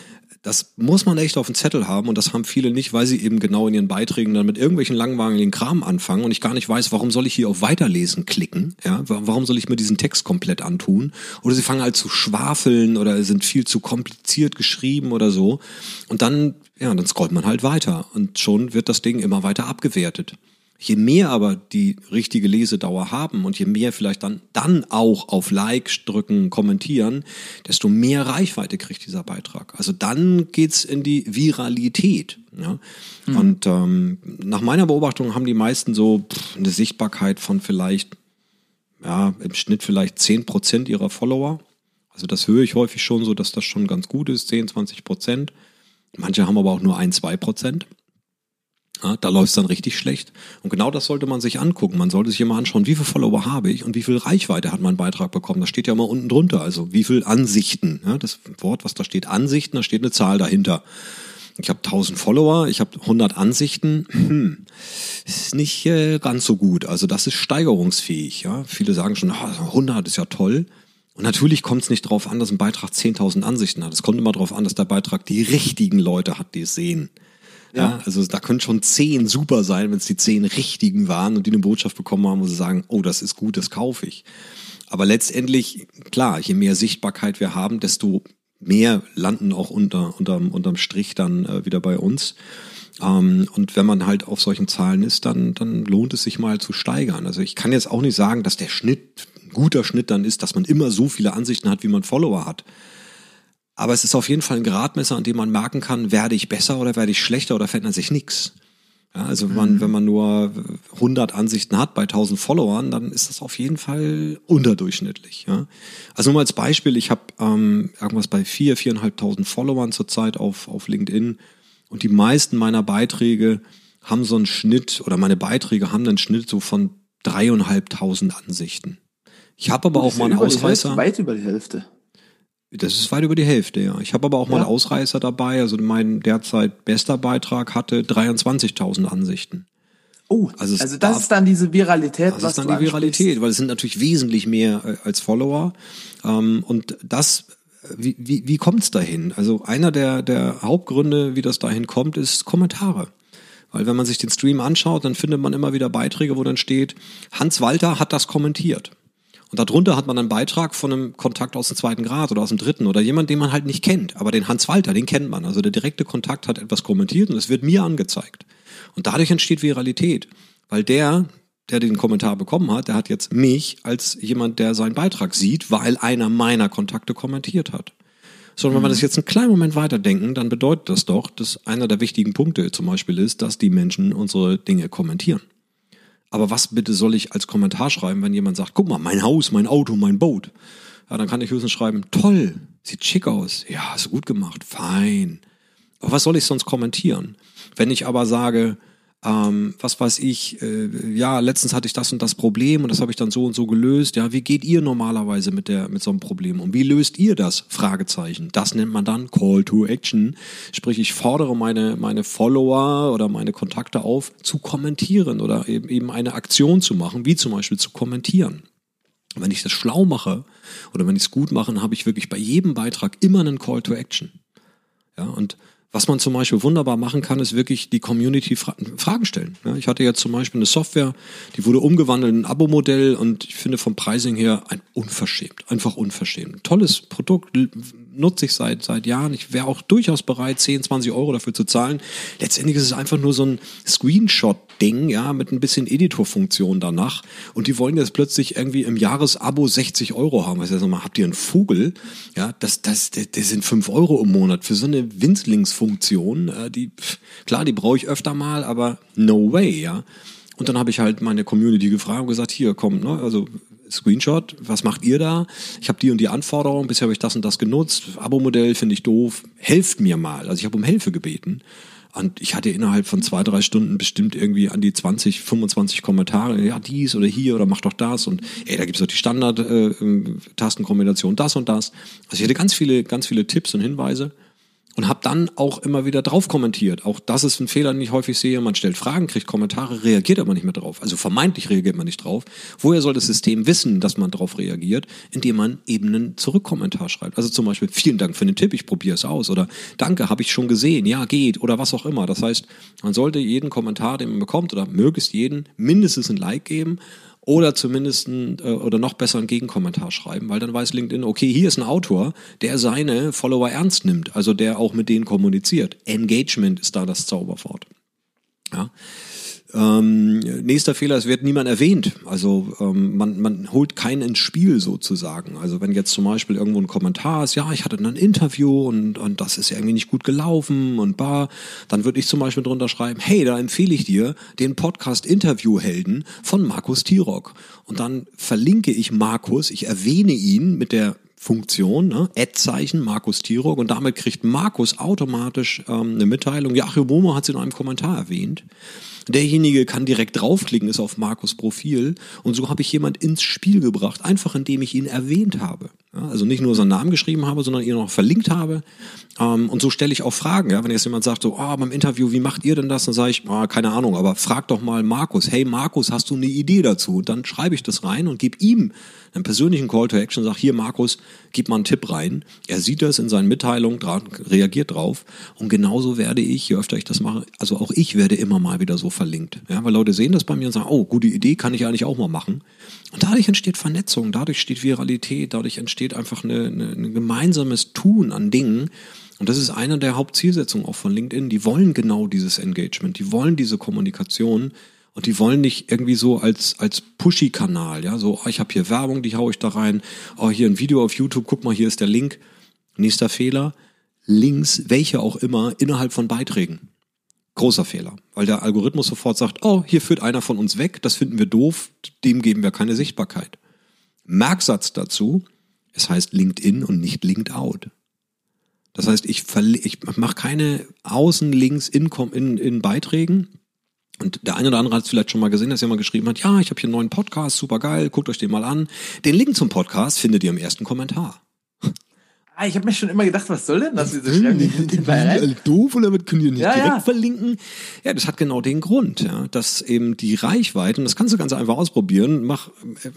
das muss man echt auf dem Zettel haben und das haben viele nicht, weil sie eben genau in ihren Beiträgen dann mit irgendwelchen langweiligen Kram anfangen und ich gar nicht weiß, warum soll ich hier auf Weiterlesen klicken, ja, Wa- warum soll ich mir diesen Text komplett antun? Oder sie fangen halt zu schwafeln oder sind viel zu kompliziert geschrieben oder so. Und dann, ja, dann scrollt man halt weiter und schon wird das Ding immer weiter abgewertet. Je mehr aber die richtige Lesedauer haben und je mehr vielleicht dann, dann auch auf Like drücken, kommentieren, desto mehr Reichweite kriegt dieser Beitrag. Also dann geht's in die Viralität. Ja? Und ähm, nach meiner Beobachtung haben die meisten so pff, eine Sichtbarkeit von vielleicht, ja, im Schnitt vielleicht zehn Prozent ihrer Follower. Also das höre ich häufig schon so, dass das schon ganz gut ist, 10, 20 Prozent. Manche haben aber auch nur ein, zwei Prozent. Ja, da läuft es dann richtig schlecht. Und genau das sollte man sich angucken. Man sollte sich immer anschauen, wie viele Follower habe ich und wie viel Reichweite hat mein Beitrag bekommen. Das steht ja immer unten drunter. Also wie viel Ansichten. Ja, das Wort, was da steht, Ansichten, da steht eine Zahl dahinter. Ich habe 1000 Follower, ich habe 100 Ansichten. Hm, ist nicht äh, ganz so gut. Also das ist steigerungsfähig. Ja, viele sagen schon, ah, 100 ist ja toll. Und natürlich kommt es nicht darauf an, dass ein Beitrag 10.000 Ansichten hat. Es kommt immer darauf an, dass der Beitrag die richtigen Leute hat, die es sehen. Ja. also da können schon zehn super sein, wenn es die zehn richtigen waren und die eine Botschaft bekommen haben, wo sie sagen, oh, das ist gut, das kaufe ich. Aber letztendlich, klar, je mehr Sichtbarkeit wir haben, desto mehr landen auch unter, unterm, unterm Strich dann äh, wieder bei uns. Ähm, und wenn man halt auf solchen Zahlen ist, dann, dann lohnt es sich mal zu steigern. Also ich kann jetzt auch nicht sagen, dass der Schnitt, ein guter Schnitt dann ist, dass man immer so viele Ansichten hat, wie man Follower hat. Aber es ist auf jeden Fall ein Gradmesser, an dem man merken kann, werde ich besser oder werde ich schlechter oder verändert sich nichts. Ja, also wenn man, mhm. wenn man nur 100 Ansichten hat bei 1000 Followern, dann ist das auf jeden Fall unterdurchschnittlich. Ja. Also nur mal als Beispiel, ich habe ähm, irgendwas bei 4, 4.500 Followern zurzeit auf, auf LinkedIn und die meisten meiner Beiträge haben so einen Schnitt oder meine Beiträge haben einen Schnitt so von dreieinhalbtausend Ansichten. Ich habe aber auch mal einen Ausreißer. Weit über die Hälfte. Das ist weit über die Hälfte, ja. Ich habe aber auch ja. mal Ausreißer dabei. Also mein derzeit bester Beitrag hatte 23.000 Ansichten. Oh, also, also das ist dann diese Viralität. Das ist dann die Viralität, weil es sind natürlich wesentlich mehr äh, als Follower. Ähm, und das, wie, wie, wie kommt es dahin? Also einer der, der Hauptgründe, wie das dahin kommt, ist Kommentare. Weil wenn man sich den Stream anschaut, dann findet man immer wieder Beiträge, wo dann steht, Hans Walter hat das kommentiert. Und darunter hat man einen Beitrag von einem Kontakt aus dem zweiten Grad oder aus dem dritten oder jemand, den man halt nicht kennt. Aber den Hans Walter, den kennt man. Also der direkte Kontakt hat etwas kommentiert und es wird mir angezeigt. Und dadurch entsteht Viralität. Weil der, der den Kommentar bekommen hat, der hat jetzt mich als jemand, der seinen Beitrag sieht, weil einer meiner Kontakte kommentiert hat. Sondern wenn wir mhm. das jetzt einen kleinen Moment weiterdenken, dann bedeutet das doch, dass einer der wichtigen Punkte zum Beispiel ist, dass die Menschen unsere Dinge kommentieren. Aber was bitte soll ich als Kommentar schreiben, wenn jemand sagt, guck mal, mein Haus, mein Auto, mein Boot? Ja, dann kann ich höchstens schreiben, toll, sieht schick aus. Ja, hast du gut gemacht, fein. Aber was soll ich sonst kommentieren? Wenn ich aber sage, ähm, was weiß ich, äh, ja, letztens hatte ich das und das Problem und das habe ich dann so und so gelöst. Ja, wie geht ihr normalerweise mit der mit so einem Problem um? Wie löst ihr das? Fragezeichen. Das nennt man dann Call to Action. Sprich, ich fordere meine meine Follower oder meine Kontakte auf, zu kommentieren oder eben eben eine Aktion zu machen, wie zum Beispiel zu kommentieren. Wenn ich das schlau mache oder wenn ich es gut mache, habe ich wirklich bei jedem Beitrag immer einen Call to Action. Ja, und was man zum Beispiel wunderbar machen kann, ist wirklich die Community Fragen stellen. ich hatte jetzt zum Beispiel eine Software, die wurde umgewandelt in ein Abo-Modell und ich finde vom Pricing her ein unverschämt, einfach unverschämt. Tolles Produkt, nutze ich seit, seit Jahren. Ich wäre auch durchaus bereit, 10, 20 Euro dafür zu zahlen. Letztendlich ist es einfach nur so ein Screenshot-Ding, ja, mit ein bisschen Editor-Funktion danach. Und die wollen jetzt plötzlich irgendwie im Jahresabo 60 Euro haben. Heißt nochmal, habt ihr einen Vogel? Ja, das, das, das, das sind 5 Euro im Monat für so eine Winzlingsfunktion. Äh, die, klar, die brauche ich öfter mal, aber no way, ja. Und dann habe ich halt meine Community gefragt und gesagt, hier, komm, ne, also Screenshot, was macht ihr da? Ich habe die und die Anforderungen, bisher habe ich das und das genutzt, Abo-Modell finde ich doof, helft mir mal. Also ich habe um Hilfe gebeten. Und ich hatte innerhalb von zwei, drei Stunden bestimmt irgendwie an die 20, 25 Kommentare, ja, dies oder hier oder mach doch das und ey, da gibt's doch die Standard-Tastenkombination, äh, das und das. Also ich hatte ganz viele, ganz viele Tipps und Hinweise und habe dann auch immer wieder drauf kommentiert. Auch das ist ein Fehler, den ich häufig sehe. Man stellt Fragen, kriegt Kommentare, reagiert aber nicht mehr drauf. Also vermeintlich reagiert man nicht drauf. Woher soll das System wissen, dass man drauf reagiert? Indem man eben einen Zurückkommentar schreibt. Also zum Beispiel, vielen Dank für den Tipp, ich probiere es aus. Oder danke, habe ich schon gesehen, ja, geht. Oder was auch immer. Das heißt, man sollte jeden Kommentar, den man bekommt, oder möglichst jeden, mindestens ein Like geben oder zumindest ein, äh, oder noch besser einen Gegenkommentar schreiben, weil dann weiß LinkedIn, okay, hier ist ein Autor, der seine Follower ernst nimmt, also der auch mit denen kommuniziert. Engagement ist da das Zauberwort. Ja. Ähm, nächster Fehler, es wird niemand erwähnt. Also ähm, man, man holt keinen ins Spiel sozusagen. Also wenn jetzt zum Beispiel irgendwo ein Kommentar ist, ja, ich hatte ein Interview und, und das ist irgendwie nicht gut gelaufen und bar, dann würde ich zum Beispiel drunter schreiben, hey, da empfehle ich dir den Podcast Interviewhelden von Markus Tirock. Und dann verlinke ich Markus, ich erwähne ihn mit der Funktion, ne? Ad-Zeichen, Markus Tirok und damit kriegt Markus automatisch ähm, eine Mitteilung. Ja, Achim Bomo hat es in einem Kommentar erwähnt. Derjenige kann direkt draufklicken, ist auf Markus Profil und so habe ich jemand ins Spiel gebracht, einfach indem ich ihn erwähnt habe. Ja, also nicht nur seinen Namen geschrieben habe, sondern ihn noch verlinkt habe. Ähm, und so stelle ich auch Fragen. Ja? Wenn jetzt jemand sagt, so, oh, beim Interview, wie macht ihr denn das? Dann sage ich, oh, keine Ahnung, aber frag doch mal Markus. Hey Markus, hast du eine Idee dazu? Und dann schreibe ich das rein und gebe ihm einen persönlichen Call to Action, sag hier Markus, gib mal einen Tipp rein. Er sieht das in seinen Mitteilungen, reagiert drauf. Und genauso werde ich, je öfter ich das mache, also auch ich werde immer mal wieder so verlinkt. Ja, weil Leute sehen das bei mir und sagen, oh, gute Idee, kann ich eigentlich auch mal machen. Und dadurch entsteht Vernetzung, dadurch entsteht Viralität, dadurch entsteht einfach ein gemeinsames Tun an Dingen. Und das ist eine der Hauptzielsetzungen auch von LinkedIn. Die wollen genau dieses Engagement, die wollen diese Kommunikation. Und die wollen nicht irgendwie so als, als Pushy-Kanal, ja, so, oh, ich habe hier Werbung, die haue ich da rein, oh, hier ein Video auf YouTube, guck mal, hier ist der Link. Nächster Fehler, Links, welche auch immer, innerhalb von Beiträgen. Großer Fehler, weil der Algorithmus sofort sagt, oh, hier führt einer von uns weg, das finden wir doof, dem geben wir keine Sichtbarkeit. Merksatz dazu, es heißt LinkedIn und nicht Linked Out. Das heißt, ich, ich mache keine Außenlinks in, in, in Beiträgen. Und der eine oder andere hat es vielleicht schon mal gesehen, dass jemand geschrieben hat, ja, ich habe hier einen neuen Podcast, super geil, guckt euch den mal an. Den Link zum Podcast findet ihr im ersten Kommentar. Ah, ich habe mir schon immer gedacht, was soll denn das? Diese schreiben die, die alle doof oder was können die nicht ja, direkt ja. verlinken? Ja, das hat genau den Grund, ja, dass eben die Reichweite, und das kannst du ganz einfach ausprobieren, mach, äh,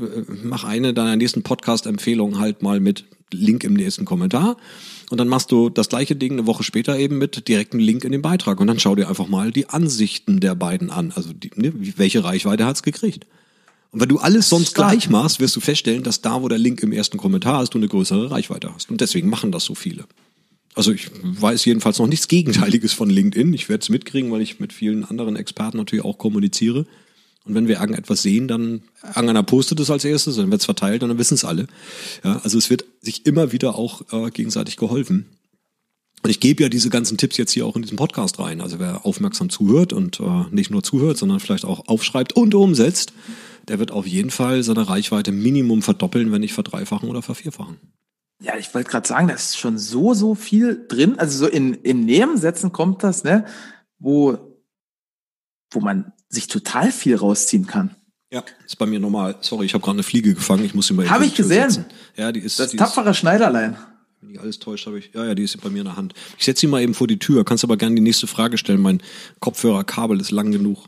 mach eine deiner nächsten Podcast-Empfehlungen halt mal mit Link im nächsten Kommentar. Und dann machst du das gleiche Ding eine Woche später eben mit direktem Link in den Beitrag. Und dann schau dir einfach mal die Ansichten der beiden an. Also die, ne, welche Reichweite hat's gekriegt? Und wenn du alles sonst Stark. gleich machst, wirst du feststellen, dass da, wo der Link im ersten Kommentar ist, du eine größere Reichweite hast. Und deswegen machen das so viele. Also ich weiß jedenfalls noch nichts Gegenteiliges von LinkedIn. Ich werde es mitkriegen, weil ich mit vielen anderen Experten natürlich auch kommuniziere. Und wenn wir irgendetwas sehen, dann irgendeiner postet es als erstes, dann wird es verteilt und dann wissen es alle. Ja, also es wird sich immer wieder auch äh, gegenseitig geholfen. Und ich gebe ja diese ganzen Tipps jetzt hier auch in diesem Podcast rein. Also wer aufmerksam zuhört und äh, nicht nur zuhört, sondern vielleicht auch aufschreibt und umsetzt, der wird auf jeden Fall seine Reichweite Minimum verdoppeln, wenn nicht verdreifachen oder vervierfachen. Ja, ich wollte gerade sagen, da ist schon so, so viel drin. Also so in, in Nebensätzen kommt das, ne, wo, wo man sich total viel rausziehen kann. Ja, ist bei mir normal. Sorry, ich habe gerade eine Fliege gefangen. Ich muss sie mal Habe ich gesehen. Setzen. Ja, die ist das die tapfere ist, Schneiderlein. Wenn ich alles täuscht, habe ich. Ja, ja, die ist bei mir in der Hand. Ich setze sie mal eben vor die Tür. Kannst aber gerne die nächste Frage stellen. Mein Kopfhörerkabel ist lang genug.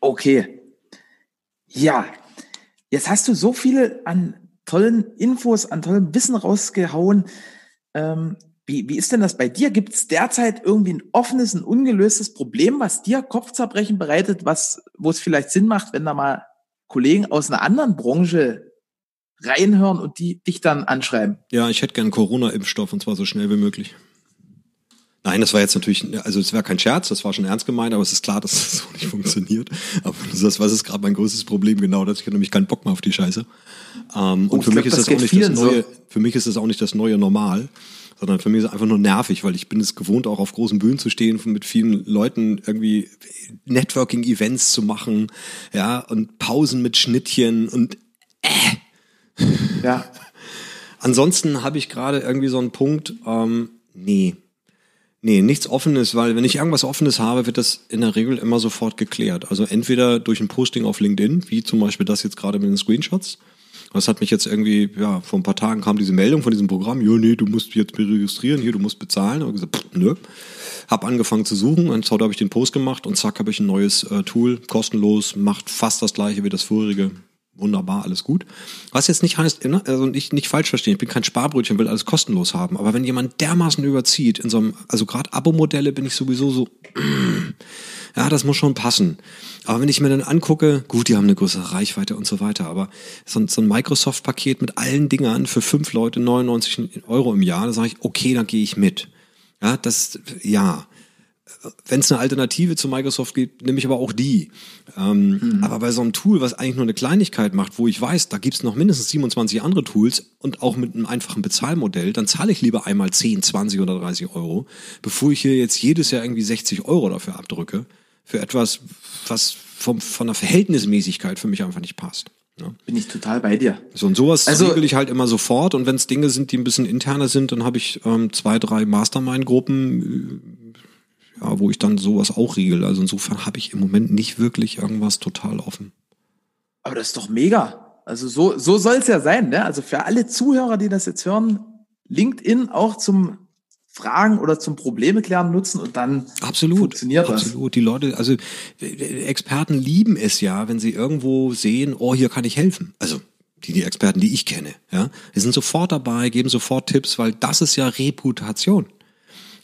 Okay. Ja, jetzt hast du so viele an tollen Infos, an tollem Wissen rausgehauen. Ähm, wie, wie ist denn das bei dir? Gibt es derzeit irgendwie ein offenes, ein ungelöstes Problem, was dir Kopfzerbrechen bereitet, was, wo es vielleicht Sinn macht, wenn da mal Kollegen aus einer anderen Branche reinhören und die dich dann anschreiben? Ja, ich hätte gern Corona-Impfstoff und zwar so schnell wie möglich. Nein, das war jetzt natürlich, also es war kein Scherz, das war schon ernst gemeint, aber es ist klar, dass das [LAUGHS] so nicht funktioniert. Aber das, was ist gerade mein größtes Problem genau, dass ich habe nämlich keinen Bock mehr auf die Scheiße. Ähm, oh, und für mich glaub, ist das, das auch nicht das neue, so. für mich ist das auch nicht das neue Normal, sondern für mich ist es einfach nur nervig, weil ich bin es gewohnt, auch auf großen Bühnen zu stehen, mit vielen Leuten irgendwie Networking-Events zu machen, ja, und Pausen mit Schnittchen und äh. Ja. [LAUGHS] Ansonsten habe ich gerade irgendwie so einen Punkt, ähm, nee, Nee, nichts Offenes, weil wenn ich irgendwas Offenes habe, wird das in der Regel immer sofort geklärt. Also entweder durch ein Posting auf LinkedIn, wie zum Beispiel das jetzt gerade mit den Screenshots. Das hat mich jetzt irgendwie, ja, vor ein paar Tagen kam diese Meldung von diesem Programm, jo, nee, du musst jetzt registrieren, hier, du musst bezahlen. Und gesagt, pff, nö. Hab angefangen zu suchen und habe ich den Post gemacht und zack, habe ich ein neues äh, Tool, kostenlos, macht fast das gleiche wie das vorige wunderbar, alles gut. Was jetzt nicht heißt, ne, also nicht, nicht falsch verstehen, ich bin kein Sparbrötchen, will alles kostenlos haben. Aber wenn jemand dermaßen überzieht, in so einem, also gerade Abo-Modelle bin ich sowieso so, [CLEARS THROAT] ja, das muss schon passen. Aber wenn ich mir dann angucke, gut, die haben eine größere Reichweite und so weiter, aber so, so ein Microsoft-Paket mit allen Dingern für fünf Leute 99 Euro im Jahr, da sage ich, okay, dann gehe ich mit. Ja, das, ja wenn es eine Alternative zu Microsoft gibt, nehme ich aber auch die. Ähm, mhm. Aber bei so einem Tool, was eigentlich nur eine Kleinigkeit macht, wo ich weiß, da gibt's noch mindestens 27 andere Tools und auch mit einem einfachen Bezahlmodell, dann zahle ich lieber einmal 10, 20 oder 30 Euro, bevor ich hier jetzt jedes Jahr irgendwie 60 Euro dafür abdrücke, für etwas, was vom, von der Verhältnismäßigkeit für mich einfach nicht passt. Ja. Bin ich total bei dir. So und sowas also, regel ich halt immer sofort und wenn es Dinge sind, die ein bisschen interner sind, dann habe ich ähm, zwei, drei Mastermind-Gruppen, ja, wo ich dann sowas auch riegel. Also insofern habe ich im Moment nicht wirklich irgendwas total offen. Aber das ist doch mega. Also so, so soll es ja sein. Ne? Also für alle Zuhörer, die das jetzt hören, LinkedIn auch zum Fragen oder zum Probleme klären nutzen und dann absolut, funktioniert das. Absolut. Die Leute, also Experten lieben es ja, wenn sie irgendwo sehen, oh, hier kann ich helfen. Also die, die Experten, die ich kenne, ja, die sind sofort dabei, geben sofort Tipps, weil das ist ja Reputation.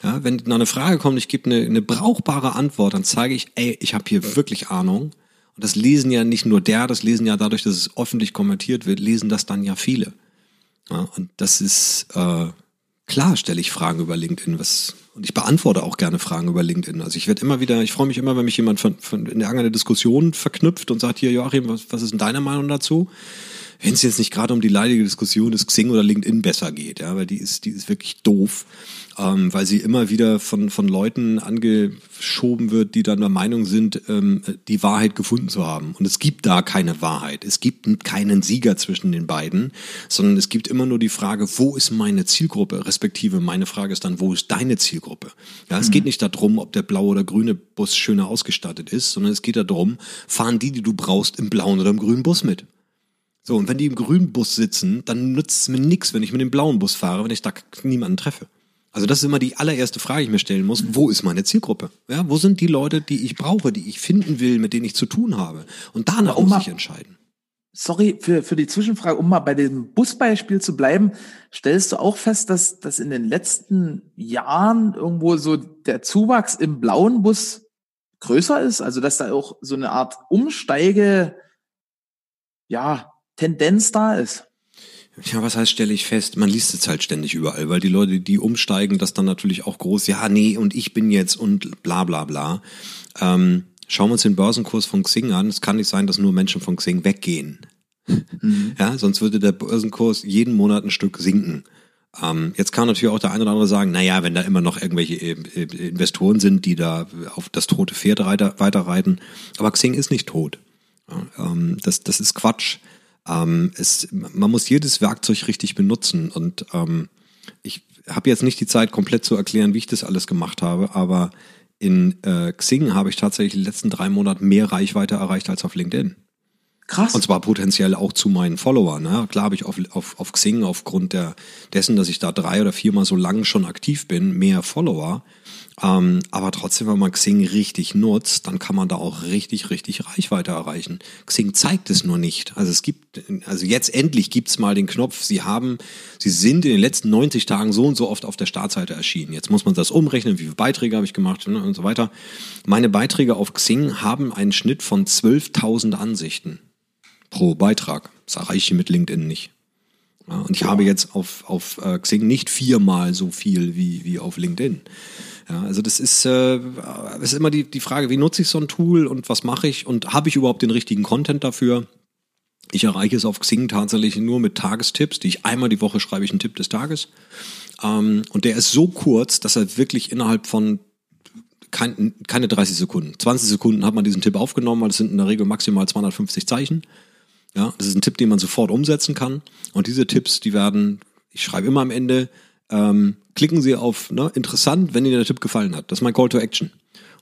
Ja, wenn noch eine Frage kommt, ich gebe eine, eine brauchbare Antwort, dann zeige ich, ey, ich habe hier wirklich Ahnung. Und das lesen ja nicht nur der, das lesen ja dadurch, dass es öffentlich kommentiert wird, lesen das dann ja viele. Ja, und das ist äh, klar, stelle ich Fragen über LinkedIn, was und ich beantworte auch gerne Fragen über LinkedIn. Also ich werde immer wieder, ich freue mich immer, wenn mich jemand von, von in irgendeiner Diskussion verknüpft und sagt, hier Joachim, was, was ist denn deine Meinung dazu? Wenn es jetzt nicht gerade um die leidige Diskussion ist, Xing oder LinkedIn besser geht, ja, weil die ist, die ist wirklich doof ähm, weil sie immer wieder von, von Leuten angeschoben wird, die dann der Meinung sind, ähm, die Wahrheit gefunden zu haben. Und es gibt da keine Wahrheit. Es gibt keinen Sieger zwischen den beiden, sondern es gibt immer nur die Frage, wo ist meine Zielgruppe? Respektive meine Frage ist dann, wo ist deine Zielgruppe? Ja, es mhm. geht nicht darum, ob der blaue oder grüne Bus schöner ausgestattet ist, sondern es geht darum, fahren die, die du brauchst, im blauen oder im grünen Bus mit. So, und wenn die im grünen Bus sitzen, dann nützt es mir nichts, wenn ich mit dem blauen Bus fahre, wenn ich da niemanden treffe. Also das ist immer die allererste Frage, die ich mir stellen muss. Wo ist meine Zielgruppe? Ja, wo sind die Leute, die ich brauche, die ich finden will, mit denen ich zu tun habe? Und danach um muss ich entscheiden. Sorry für, für die Zwischenfrage, um mal bei dem Busbeispiel zu bleiben. Stellst du auch fest, dass, dass in den letzten Jahren irgendwo so der Zuwachs im blauen Bus größer ist? Also dass da auch so eine Art Umsteige, ja, Tendenz da ist? Ja, was heißt, stelle ich fest? Man liest es halt ständig überall, weil die Leute, die umsteigen, das dann natürlich auch groß, ja, nee, und ich bin jetzt und bla bla bla. Ähm, schauen wir uns den Börsenkurs von Xing an. Es kann nicht sein, dass nur Menschen von Xing weggehen. Mhm. Ja, sonst würde der Börsenkurs jeden Monat ein Stück sinken. Ähm, jetzt kann natürlich auch der eine oder andere sagen, na ja, wenn da immer noch irgendwelche äh, Investoren sind, die da auf das tote Pferd weiterreiten. Aber Xing ist nicht tot. Ähm, das, das ist Quatsch. Ähm, es, man muss jedes Werkzeug richtig benutzen und ähm, ich habe jetzt nicht die Zeit, komplett zu erklären, wie ich das alles gemacht habe, aber in äh, Xing habe ich tatsächlich die letzten drei Monate mehr Reichweite erreicht als auf LinkedIn. Krass. Und zwar potenziell auch zu meinen Followern. Ne? Klar habe ich auf, auf, auf Xing aufgrund der, dessen, dass ich da drei oder viermal so lang schon aktiv bin, mehr Follower. Ähm, aber trotzdem, wenn man Xing richtig nutzt, dann kann man da auch richtig, richtig Reichweite erreichen. Xing zeigt es nur nicht. Also es gibt, also jetzt endlich gibt's mal den Knopf, Sie haben, Sie sind in den letzten 90 Tagen so und so oft auf der Startseite erschienen. Jetzt muss man das umrechnen, wie viele Beiträge habe ich gemacht ne, und so weiter. Meine Beiträge auf Xing haben einen Schnitt von 12.000 Ansichten pro Beitrag. Das erreiche ich mit LinkedIn nicht. Ja, und ich habe jetzt auf, auf äh, Xing nicht viermal so viel wie, wie auf LinkedIn. Ja, also das ist, äh, ist immer die, die Frage, wie nutze ich so ein Tool und was mache ich und habe ich überhaupt den richtigen Content dafür? Ich erreiche es auf Xing tatsächlich nur mit Tagestipps, die ich einmal die Woche schreibe ich einen Tipp des Tages. Ähm, und der ist so kurz, dass er wirklich innerhalb von kein, keine 30 Sekunden, 20 Sekunden hat man diesen Tipp aufgenommen, weil es sind in der Regel maximal 250 Zeichen. Ja, das ist ein Tipp, den man sofort umsetzen kann. Und diese Tipps, die werden, ich schreibe immer am Ende, ähm, klicken Sie auf ne, interessant, wenn Ihnen der Tipp gefallen hat. Das ist mein Call to Action.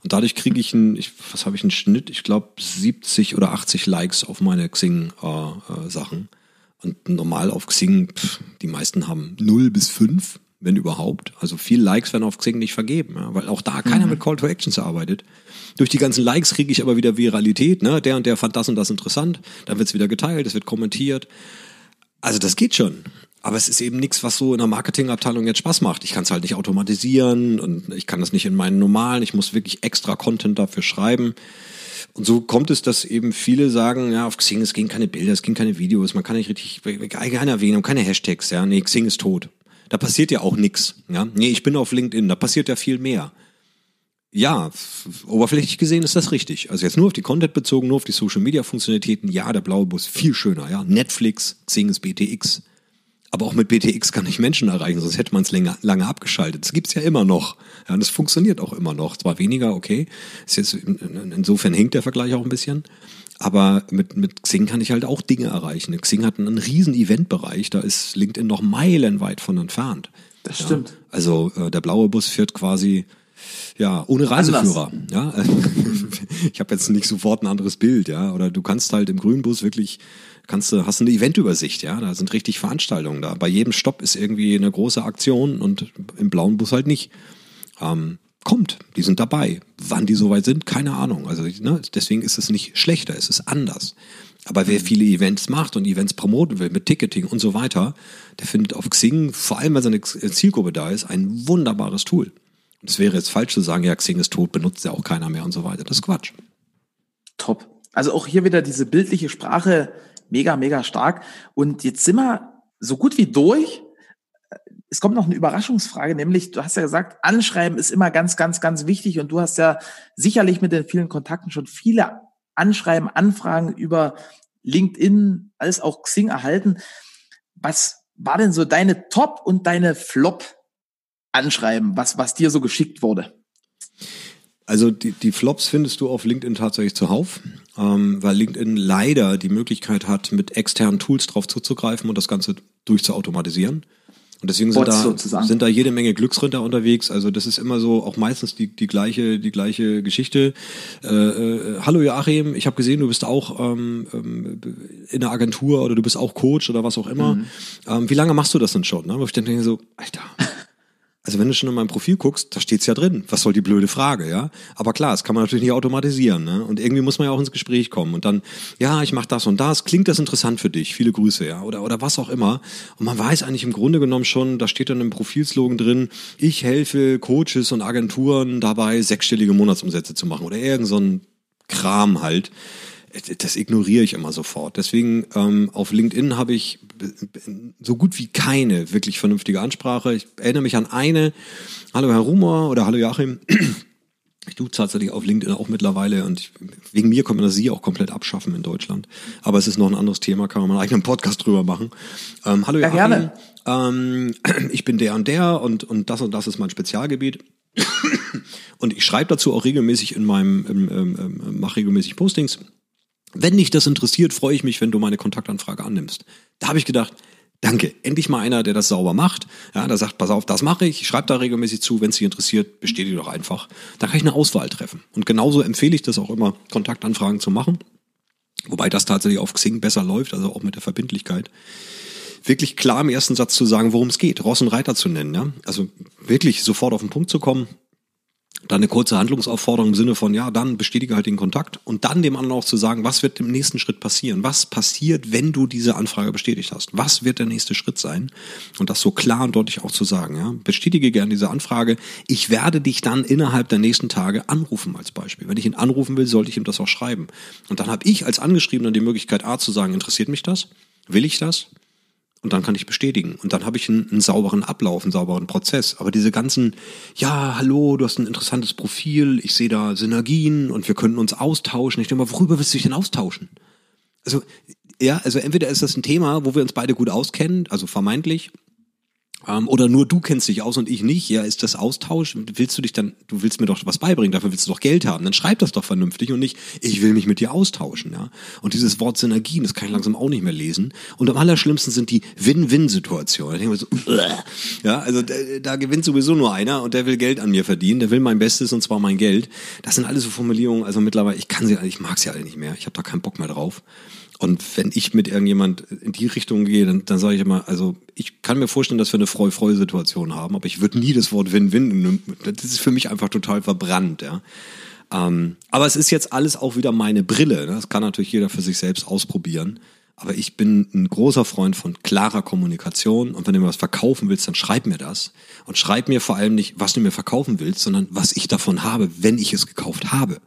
Und dadurch kriege ich einen, ich, was habe ich einen Schnitt? Ich glaube 70 oder 80 Likes auf meine Xing-Sachen. Äh, äh, und normal auf Xing, pff, die meisten haben 0 bis 5, wenn überhaupt. Also viel Likes werden auf Xing nicht vergeben, ja, weil auch da keiner mhm. mit Call to Actions arbeitet. Durch die ganzen Likes kriege ich aber wieder Viralität. Ne? Der und der fand das und das interessant. Dann wird es wieder geteilt, es wird kommentiert. Also das geht schon. Aber es ist eben nichts, was so in der Marketingabteilung jetzt Spaß macht. Ich kann es halt nicht automatisieren und ich kann das nicht in meinen normalen. Ich muss wirklich extra Content dafür schreiben. Und so kommt es, dass eben viele sagen, ja, auf Xing, es gehen keine Bilder, es gehen keine Videos, man kann nicht richtig, keine Erwähnung, keine Hashtags, ja, nee, Xing ist tot. Da passiert ja auch nichts, ja. Nee, ich bin auf LinkedIn, da passiert ja viel mehr. Ja, oberflächlich gesehen ist das richtig. Also jetzt nur auf die Content bezogen, nur auf die Social Media Funktionalitäten, ja, der blaue Bus viel schöner, ja. Netflix, Xing ist BTX, aber auch mit BTX kann ich Menschen erreichen, sonst hätte man es länger, lange abgeschaltet. Das gibt's ja immer noch. Ja, und das funktioniert auch immer noch. Zwar weniger, okay. Ist jetzt, insofern hinkt der Vergleich auch ein bisschen. Aber mit, mit Xing kann ich halt auch Dinge erreichen. Xing hat einen riesen Eventbereich, da ist LinkedIn noch meilenweit von entfernt. Das stimmt. Ja, also äh, der blaue Bus fährt quasi ja, ohne Reiseführer. Anders. Ja, [LAUGHS] ich habe jetzt nicht sofort ein anderes Bild, ja. Oder du kannst halt im grünen Bus wirklich, kannst du, hast eine Eventübersicht, ja. Da sind richtig Veranstaltungen da. Bei jedem Stopp ist irgendwie eine große Aktion und im blauen Bus halt nicht. Ähm, kommt, die sind dabei. Wann die soweit sind, keine Ahnung. Also ne, deswegen ist es nicht schlechter, es ist anders. Aber wer viele Events macht und Events promoten will mit Ticketing und so weiter, der findet auf Xing, vor allem weil seine Zielgruppe da ist, ein wunderbares Tool. Und es wäre jetzt falsch zu sagen, ja, Xing ist tot, benutzt ja auch keiner mehr und so weiter. Das ist Quatsch. Top. Also auch hier wieder diese bildliche Sprache, mega, mega stark. Und jetzt sind wir so gut wie durch es kommt noch eine Überraschungsfrage, nämlich du hast ja gesagt, Anschreiben ist immer ganz, ganz, ganz wichtig und du hast ja sicherlich mit den vielen Kontakten schon viele Anschreiben, Anfragen über LinkedIn als auch Xing erhalten. Was war denn so deine Top und deine Flop Anschreiben, was, was dir so geschickt wurde? Also die, die Flops findest du auf LinkedIn tatsächlich zuhauf, ähm, weil LinkedIn leider die Möglichkeit hat, mit externen Tools drauf zuzugreifen und das Ganze durchzuautomatisieren. Und deswegen sind da, sind da jede Menge Glücksritter unterwegs. Also das ist immer so auch meistens die, die gleiche die gleiche Geschichte. Äh, äh, Hallo Joachim, ich habe gesehen, du bist auch ähm, ähm, in der Agentur oder du bist auch Coach oder was auch immer. Mhm. Ähm, wie lange machst du das denn schon? Ne? Wo ich dann denke so, Alter, also wenn du schon in meinem Profil guckst, da steht's ja drin. Was soll die blöde Frage, ja? Aber klar, das kann man natürlich nicht automatisieren, ne? Und irgendwie muss man ja auch ins Gespräch kommen und dann, ja, ich mache das und das. Klingt das interessant für dich? Viele Grüße, ja? Oder oder was auch immer. Und man weiß eigentlich im Grunde genommen schon, da steht dann im Profilslogan drin: Ich helfe Coaches und Agenturen dabei, sechsstellige Monatsumsätze zu machen oder irgend so ein Kram halt das ignoriere ich immer sofort. Deswegen ähm, auf LinkedIn habe ich so gut wie keine wirklich vernünftige Ansprache. Ich erinnere mich an eine, hallo Herr Rumor oder hallo Joachim. [CLEARS THROAT] Ich tue tatsächlich auf LinkedIn auch mittlerweile und ich, wegen mir kommt man das Sie auch komplett abschaffen in Deutschland. Aber es ist noch ein anderes Thema, kann man einen eigenen Podcast drüber machen. Ähm, hallo Joachim, ja, gerne. Ähm, [CLEARS THROAT] ich bin der und der und, und das und das ist mein Spezialgebiet. [CLEARS THROAT] Und ich schreibe dazu auch regelmäßig in meinem, mache regelmäßig Postings wenn dich das interessiert, freue ich mich, wenn du meine Kontaktanfrage annimmst. Da habe ich gedacht, danke, endlich mal einer, der das sauber macht. Ja, der sagt, pass auf, das mache ich, schreibe da regelmäßig zu, wenn es dich interessiert, bestätige doch einfach. Da kann ich eine Auswahl treffen. Und genauso empfehle ich das auch immer, Kontaktanfragen zu machen. Wobei das tatsächlich auf Xing besser läuft, also auch mit der Verbindlichkeit wirklich klar im ersten Satz zu sagen, worum es geht, Ross und Reiter zu nennen. Ja? Also wirklich sofort auf den Punkt zu kommen, dann eine kurze Handlungsaufforderung im Sinne von, ja, dann bestätige halt den Kontakt und dann dem anderen auch zu sagen, was wird im nächsten Schritt passieren? Was passiert, wenn du diese Anfrage bestätigt hast? Was wird der nächste Schritt sein? Und das so klar und deutlich auch zu sagen, ja. Bestätige gerne diese Anfrage. Ich werde dich dann innerhalb der nächsten Tage anrufen als Beispiel. Wenn ich ihn anrufen will, sollte ich ihm das auch schreiben. Und dann habe ich als Angeschriebener die Möglichkeit, A zu sagen, interessiert mich das? Will ich das? Und dann kann ich bestätigen. Und dann habe ich einen, einen, sauberen Ablauf, einen sauberen Prozess. Aber diese ganzen, ja, hallo, du hast ein interessantes Profil, ich sehe da Synergien und wir können uns austauschen. Ich denke mal, worüber willst du dich denn austauschen? Also, ja, also entweder ist das ein Thema, wo wir uns beide gut auskennen, also vermeintlich, ähm, oder nur du kennst dich aus und ich nicht. Ja, ist das Austausch? Willst du dich dann, du willst mir doch was beibringen, dafür willst du doch Geld haben. Dann schreib das doch vernünftig und nicht, ich will mich mit dir austauschen. Ja? Und dieses Wort Synergien, das kann ich langsam auch nicht mehr lesen. Und am allerschlimmsten sind die Win-Win-Situationen. So, ja, also da, da gewinnt sowieso nur einer und der will Geld an mir verdienen, der will mein Bestes und zwar mein Geld. Das sind alles so Formulierungen, also mittlerweile, ich kann sie, ich mag sie alle nicht mehr. Ich habe da keinen Bock mehr drauf. Und wenn ich mit irgendjemand in die Richtung gehe, dann, dann sage ich immer, also ich kann mir vorstellen, dass wir eine Freu-Freu-Situation haben, aber ich würde nie das Wort Win-Win, das ist für mich einfach total verbrannt, ja. Ähm, aber es ist jetzt alles auch wieder meine Brille. Ne? Das kann natürlich jeder für sich selbst ausprobieren. Aber ich bin ein großer Freund von klarer Kommunikation. Und wenn du mir was verkaufen willst, dann schreib mir das. Und schreib mir vor allem nicht, was du mir verkaufen willst, sondern was ich davon habe, wenn ich es gekauft habe.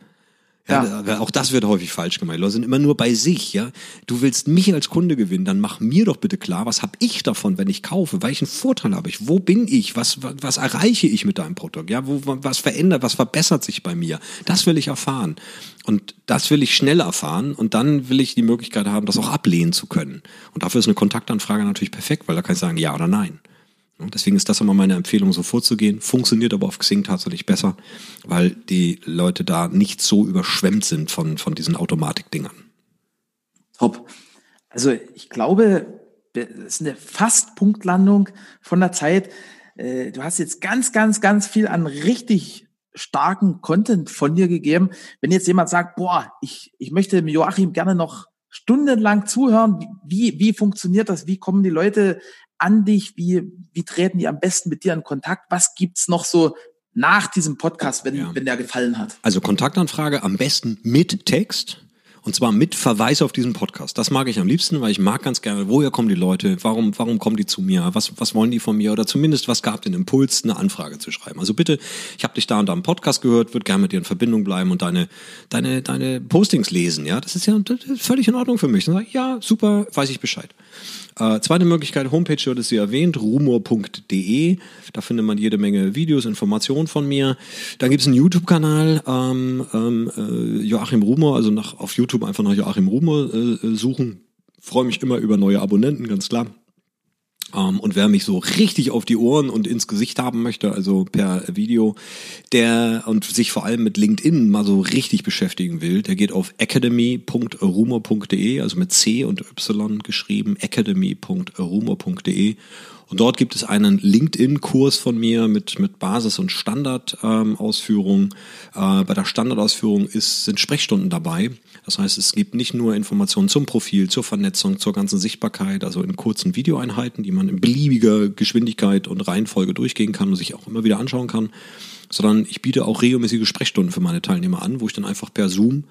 Ja, ja. Auch das wird häufig falsch gemacht. Leute sind immer nur bei sich, ja. Du willst mich als Kunde gewinnen, dann mach mir doch bitte klar, was habe ich davon, wenn ich kaufe? Welchen Vorteil habe ich? Wo bin ich? Was, was, was erreiche ich mit deinem Produkt? Ja, wo, was verändert, was verbessert sich bei mir? Das will ich erfahren. Und das will ich schnell erfahren und dann will ich die Möglichkeit haben, das auch ablehnen zu können. Und dafür ist eine Kontaktanfrage natürlich perfekt, weil da kann ich sagen ja oder nein. Deswegen ist das immer meine Empfehlung, so vorzugehen. Funktioniert aber auf Xing tatsächlich besser, weil die Leute da nicht so überschwemmt sind von, von diesen Automatikdingern. Top. Also ich glaube, das ist eine fast Punktlandung von der Zeit. Äh, du hast jetzt ganz, ganz, ganz viel an richtig starken Content von dir gegeben. Wenn jetzt jemand sagt, boah, ich, ich möchte Joachim gerne noch stundenlang zuhören, wie, wie funktioniert das? Wie kommen die Leute an dich? Wie, wie treten die am besten mit dir in Kontakt? Was gibt's noch so nach diesem Podcast, wenn, ja. wenn der gefallen hat? Also Kontaktanfrage am besten mit Text und zwar mit Verweis auf diesen Podcast. Das mag ich am liebsten, weil ich mag ganz gerne, woher kommen die Leute, warum, warum kommen die zu mir, was, was wollen die von mir oder zumindest was gab den Impuls, eine Anfrage zu schreiben. Also bitte, ich habe dich da und da im Podcast gehört, würde gerne mit dir in Verbindung bleiben und deine, deine, deine Postings lesen. Ja, das ist ja das ist völlig in Ordnung für mich. Dann sag ich, ja, super, weiß ich Bescheid. Äh, zweite Möglichkeit, Homepage wird es sie erwähnt, rumor.de. Da findet man jede Menge Videos, Informationen von mir. Dann gibt es einen YouTube-Kanal, ähm, ähm, äh, Joachim Rumor, also nach, auf YouTube einfach nach Joachim Rumor äh, suchen. Freue mich immer über neue Abonnenten, ganz klar. Um, ähm, und wer mich so richtig auf die Ohren und ins Gesicht haben möchte, also per Video, der und sich vor allem mit LinkedIn mal so richtig beschäftigen will, der geht auf academy.rumor.de, also mit C und Y geschrieben, academy.rumor.de und dort gibt es einen LinkedIn-Kurs von mir mit, mit Basis- und Standardausführung. Ähm, äh, bei der Standardausführung ist, sind Sprechstunden dabei. Das heißt, es gibt nicht nur Informationen zum Profil, zur Vernetzung, zur ganzen Sichtbarkeit, also in kurzen Videoeinheiten, die man in beliebiger Geschwindigkeit und Reihenfolge durchgehen kann und sich auch immer wieder anschauen kann, sondern ich biete auch regelmäßige Sprechstunden für meine Teilnehmer an, wo ich dann einfach per Zoom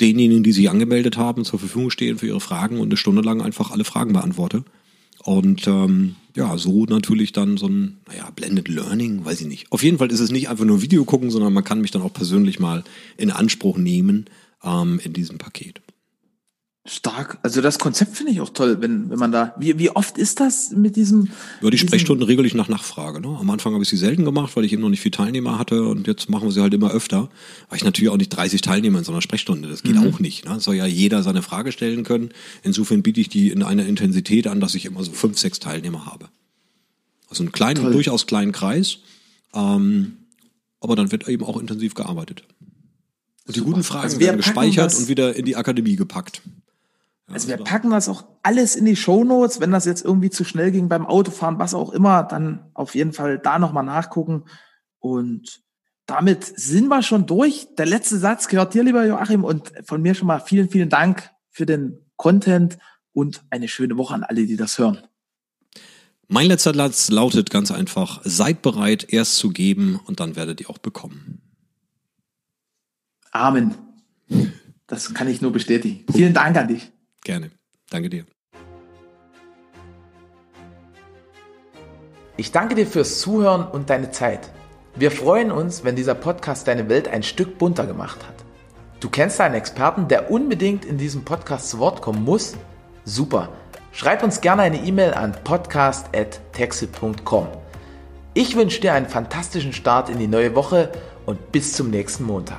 denjenigen, die sich angemeldet haben, zur Verfügung stehen für ihre Fragen und eine Stunde lang einfach alle Fragen beantworte. Und ähm, ja, so natürlich dann so ein, naja, Blended Learning, weiß ich nicht. Auf jeden Fall ist es nicht einfach nur Video gucken, sondern man kann mich dann auch persönlich mal in Anspruch nehmen ähm, in diesem Paket. Stark. Also das Konzept finde ich auch toll, wenn, wenn man da. Wie, wie oft ist das mit diesem? Ja, die Sprechstunden regel ich nach Nachfrage. Ne? Am Anfang habe ich sie selten gemacht, weil ich eben noch nicht viel Teilnehmer hatte und jetzt machen wir sie halt immer öfter. Weil ich natürlich auch nicht 30 Teilnehmer in so einer Sprechstunde. Das geht mhm. auch nicht. Ne? soll ja jeder seine Frage stellen können. Insofern biete ich die in einer Intensität an, dass ich immer so fünf, sechs Teilnehmer habe. Also einen kleinen, durchaus kleinen Kreis. Ähm, aber dann wird eben auch intensiv gearbeitet. Und Super. die guten Fragen also werden gespeichert und wieder in die Akademie gepackt. Also wir packen das auch alles in die Show Notes. Wenn das jetzt irgendwie zu schnell ging beim Autofahren, was auch immer, dann auf jeden Fall da nochmal nachgucken. Und damit sind wir schon durch. Der letzte Satz gehört dir, lieber Joachim, und von mir schon mal vielen, vielen Dank für den Content und eine schöne Woche an alle, die das hören. Mein letzter Satz lautet ganz einfach, seid bereit, erst zu geben und dann werdet ihr auch bekommen. Amen. Das kann ich nur bestätigen. Vielen Dank an dich. Gerne. Danke dir. Ich danke dir fürs Zuhören und deine Zeit. Wir freuen uns, wenn dieser Podcast deine Welt ein Stück bunter gemacht hat. Du kennst einen Experten, der unbedingt in diesem Podcast zu Wort kommen muss? Super. Schreib uns gerne eine E-Mail an podcast.texel.com. Ich wünsche dir einen fantastischen Start in die neue Woche und bis zum nächsten Montag.